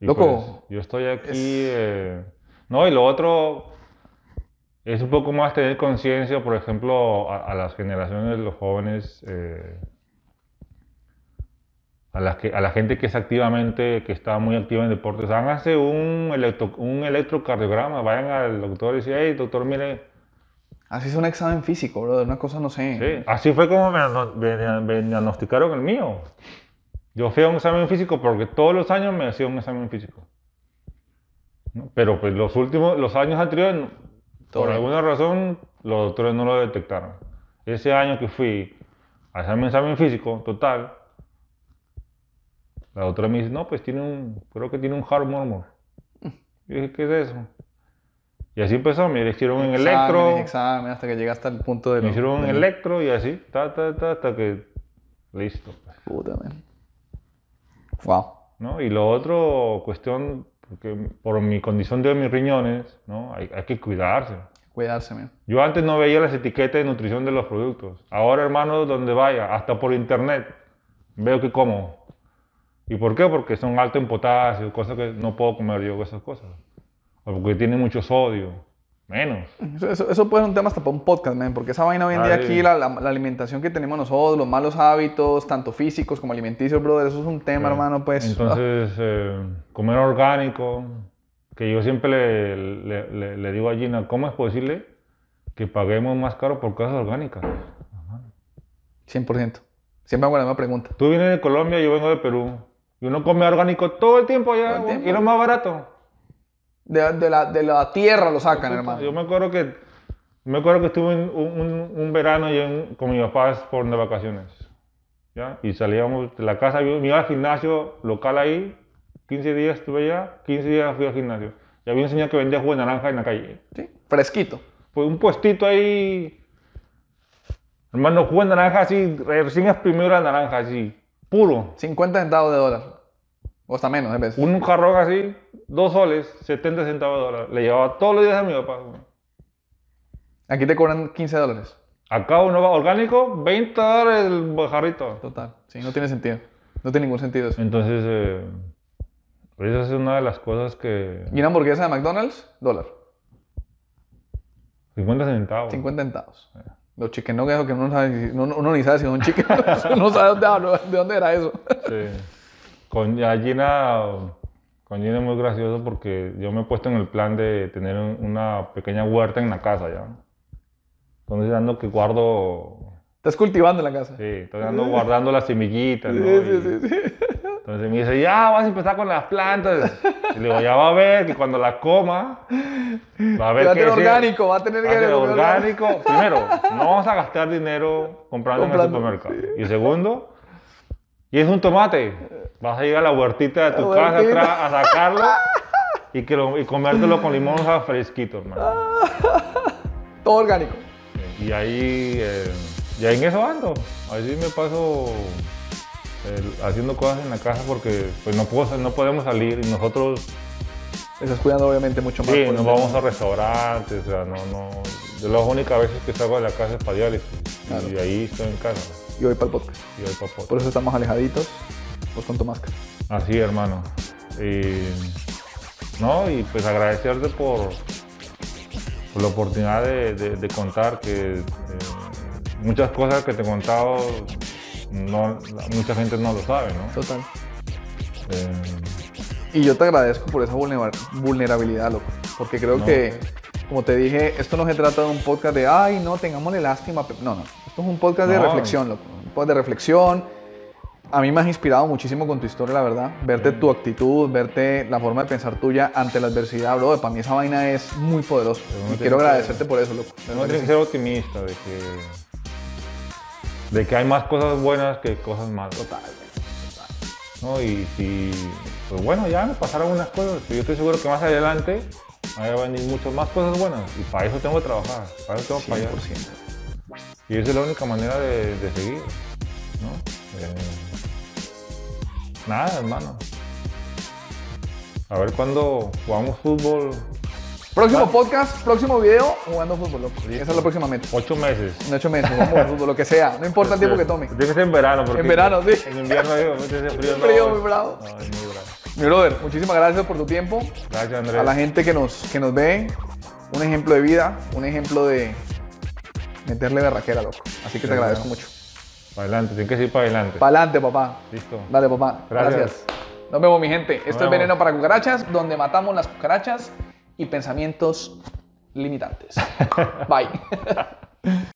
B: Y
A: Loco,
B: pues, yo estoy aquí.
A: es-
B: eh, no, y lo otro es un poco más tener conciencia, por ejemplo, a, a las generaciones los jóvenes. eh, a la, que, a la gente que es activamente, que está muy activa en deportes, háganse un, electro, un electrocardiograma, vayan al doctor y dicen, hey, doctor, mire,
A: Así es un examen físico, bro, una cosa no sé.
B: sí, así fue como me, me- me diagnosticaron el mío. Yo fui a un examen físico porque todos los años me hacía un examen físico. ¿no? Pero pues los últimos, los años anteriores,
A: Todo
B: por
A: bien.
B: alguna razón, los doctores no lo detectaron. Ese año que fui a hacerme un examen físico total, la doctora me dice, no, pues tiene un, creo que tiene un hard murmur. Yo dije, ¿qué es eso? Y así empezó, me hicieron un
A: Exámenes,
B: electro,
A: examen, hasta que llega hasta el punto de...
B: me hicieron un
A: de-
B: electro y así, ta, ta, ta, hasta que, listo.
A: Puta, man. Wow.
B: ¿no? Y lo otro, cuestión, porque por mi condición de mis riñones, ¿no? Hay, hay que cuidarse.
A: Cuidarse, man.
B: Yo antes no veía las etiquetas de nutrición de los productos. Ahora, hermano, donde vaya, hasta por internet, veo que como. ¿Y por qué? Porque son altos en potasio, cosas que no puedo comer yo, esas cosas. O porque tienen mucho sodio, menos.
A: Eso, eso, puede ser un tema hasta para un podcast, man, porque esa vaina hoy en día
B: Ay.
A: aquí, la, la- la alimentación que tenemos nosotros, los malos hábitos, tanto físicos como alimenticios, brother, eso es un tema, hermano, pues.
B: Entonces, eh, comer orgánico, que yo siempre le, le- le- le digo a Gina, ¿cómo es posible que paguemos más caro por cosas orgánicas?
A: ah, 100%. Siempre hago la misma pregunta.
B: Tú vienes de Colombia, yo vengo de Perú. Y uno come orgánico todo el tiempo allá,
A: el tiempo.
B: y lo más barato.
A: De, de la, de la tierra lo sacan, hermano.
B: Yo me acuerdo que, me acuerdo que estuve un, un- un verano yo en- con mis papás por de vacaciones. ¿ya? Y salíamos de la casa, yo me iba al gimnasio local ahí, 15 días estuve allá, 15 días fui al gimnasio. Y había un señor que vendía jugo de naranja en la calle.
A: Sí, fresquito.
B: Pues un puestito ahí, hermano, jugo de naranja así, recién exprimido la naranja así, puro.
A: 50 centavos de dólar. O hasta menos, a veces.
B: Un jarrón así, dos soles, 70 centavos de dólar. Le llevaba todos los días a mi papá. güey.
A: Aquí te cobran 15 dólares.
B: Acá uno va orgánico, 20 dólares el jarrito.
A: Total. Sí, no tiene sentido. No tiene ningún sentido eso.
B: Entonces, eh, esa es una de las cosas que...
A: Y una hamburguesa de McDonald's, dólar.
B: 50 centavos.
A: 50 centavos. Los chicken nuggets, que uno, no sabe, uno, uno ni sabe si son chicken. no sabe dónde, hablo, de dónde era eso.
B: Sí. Con ya Gina, con Gina es muy gracioso porque yo me he puesto en el plan de tener un- una pequeña huerta en la casa ya. Entonces ando que guardo,
A: Estás cultivando en la casa.
B: sí, estoy ando guardando las semillitas, ¿no?
A: Sí, sí, sí, sí.
B: Entonces me dice, ya vas a empezar con las plantas. Y le digo, ya va a ver que cuando las coma, va a ver
A: Va a
B: que
A: ser
B: ese-
A: orgánico, va a tener
B: va a
A: que comer
B: orgánico. Primero, no vamos a gastar dinero comprando, en el supermercado. Y segundo, y es un tomate. Vas a ir a la huertita de tu
A: La
B: casa atrás a sacarlo y, que lo- y comértelo con limón fresquito, hermano.
A: Todo orgánico.
B: Y ahí, eh, y ahí en eso ando. Así me paso haciendo cosas en la casa porque pues, no, puedo, no podemos salir y nosotros
A: Estás cuidando obviamente mucho más.
B: sí, nos vamos a restaurantes, o sea, no, no. De las únicas veces que salgo de la casa es para diálisis.
A: Claro.
B: Y ahí estoy en casa.
A: Y hoy para el podcast.
B: Y el papá.
A: Por eso estamos alejaditos. Pues con tu máscara.
B: Así, hermano. Y, no, y pues agradecerte por, por la oportunidad de, de- de contar que eh, muchas cosas que te he contado, no, mucha gente no lo sabe, ¿no?
A: Total.
B: Eh,
A: Y yo te agradezco por esa vulnera- vulnerabilidad, loco. Porque creo
B: No,
A: que, como te dije, esto no se trata de un podcast de, ay, no, tengámosle lástima. pe-". No, no. Esto es un podcast de
B: No.
A: reflexión, loco. Un podcast de reflexión. A mí me has inspirado muchísimo con tu historia, la verdad. Verte tu actitud, verte la forma de pensar tuya ante la adversidad, bro. Para mí esa vaina es muy poderosa. Y quiero
B: que-
A: agradecerte por eso, loco. De
B: uno
A: verdad
B: tiene
A: que
B: ser optimista de que, de que hay más cosas buenas que cosas malas.
A: Total,
B: ¿no? Y si, pues bueno, ya me pasaron unas cosas, pero yo estoy seguro que más adelante van a venir muchas más cosas buenas. Y para eso tengo que trabajar, para eso tengo que fallar.
A: 100%.
B: Y esa es la única manera de, de seguir, ¿no? Eh, nada, hermano. A ver cuándo jugamos fútbol.
A: Próximo
B: Ah.
A: podcast, próximo video, jugando fútbol, loco. Esa es la próxima meta.
B: Ocho meses.
A: En ocho meses, vamos a fútbol, lo que sea. No importa el tiempo que tome.
B: Tiene que ser en verano. Porque
A: En verano, sí.
B: En invierno digo, ese frío. no,
A: Frío, muy bravo.
B: No, es muy bravo.
A: Mi brother, muchísimas gracias por tu tiempo.
B: Gracias, Andrés.
A: A la gente que nos, que nos ve, un ejemplo de vida, un ejemplo de meterle berraquera, loco. Así que te agradezco mucho.
B: Para adelante, tiene que seguir para adelante.
A: Para adelante, papá.
B: Listo.
A: Dale, papá. Gracias.
B: Gracias.
A: Nos vemos, mi gente. Esto es. Veneno para Cucarachas, donde matamos las cucarachas y pensamientos limitantes. Bye.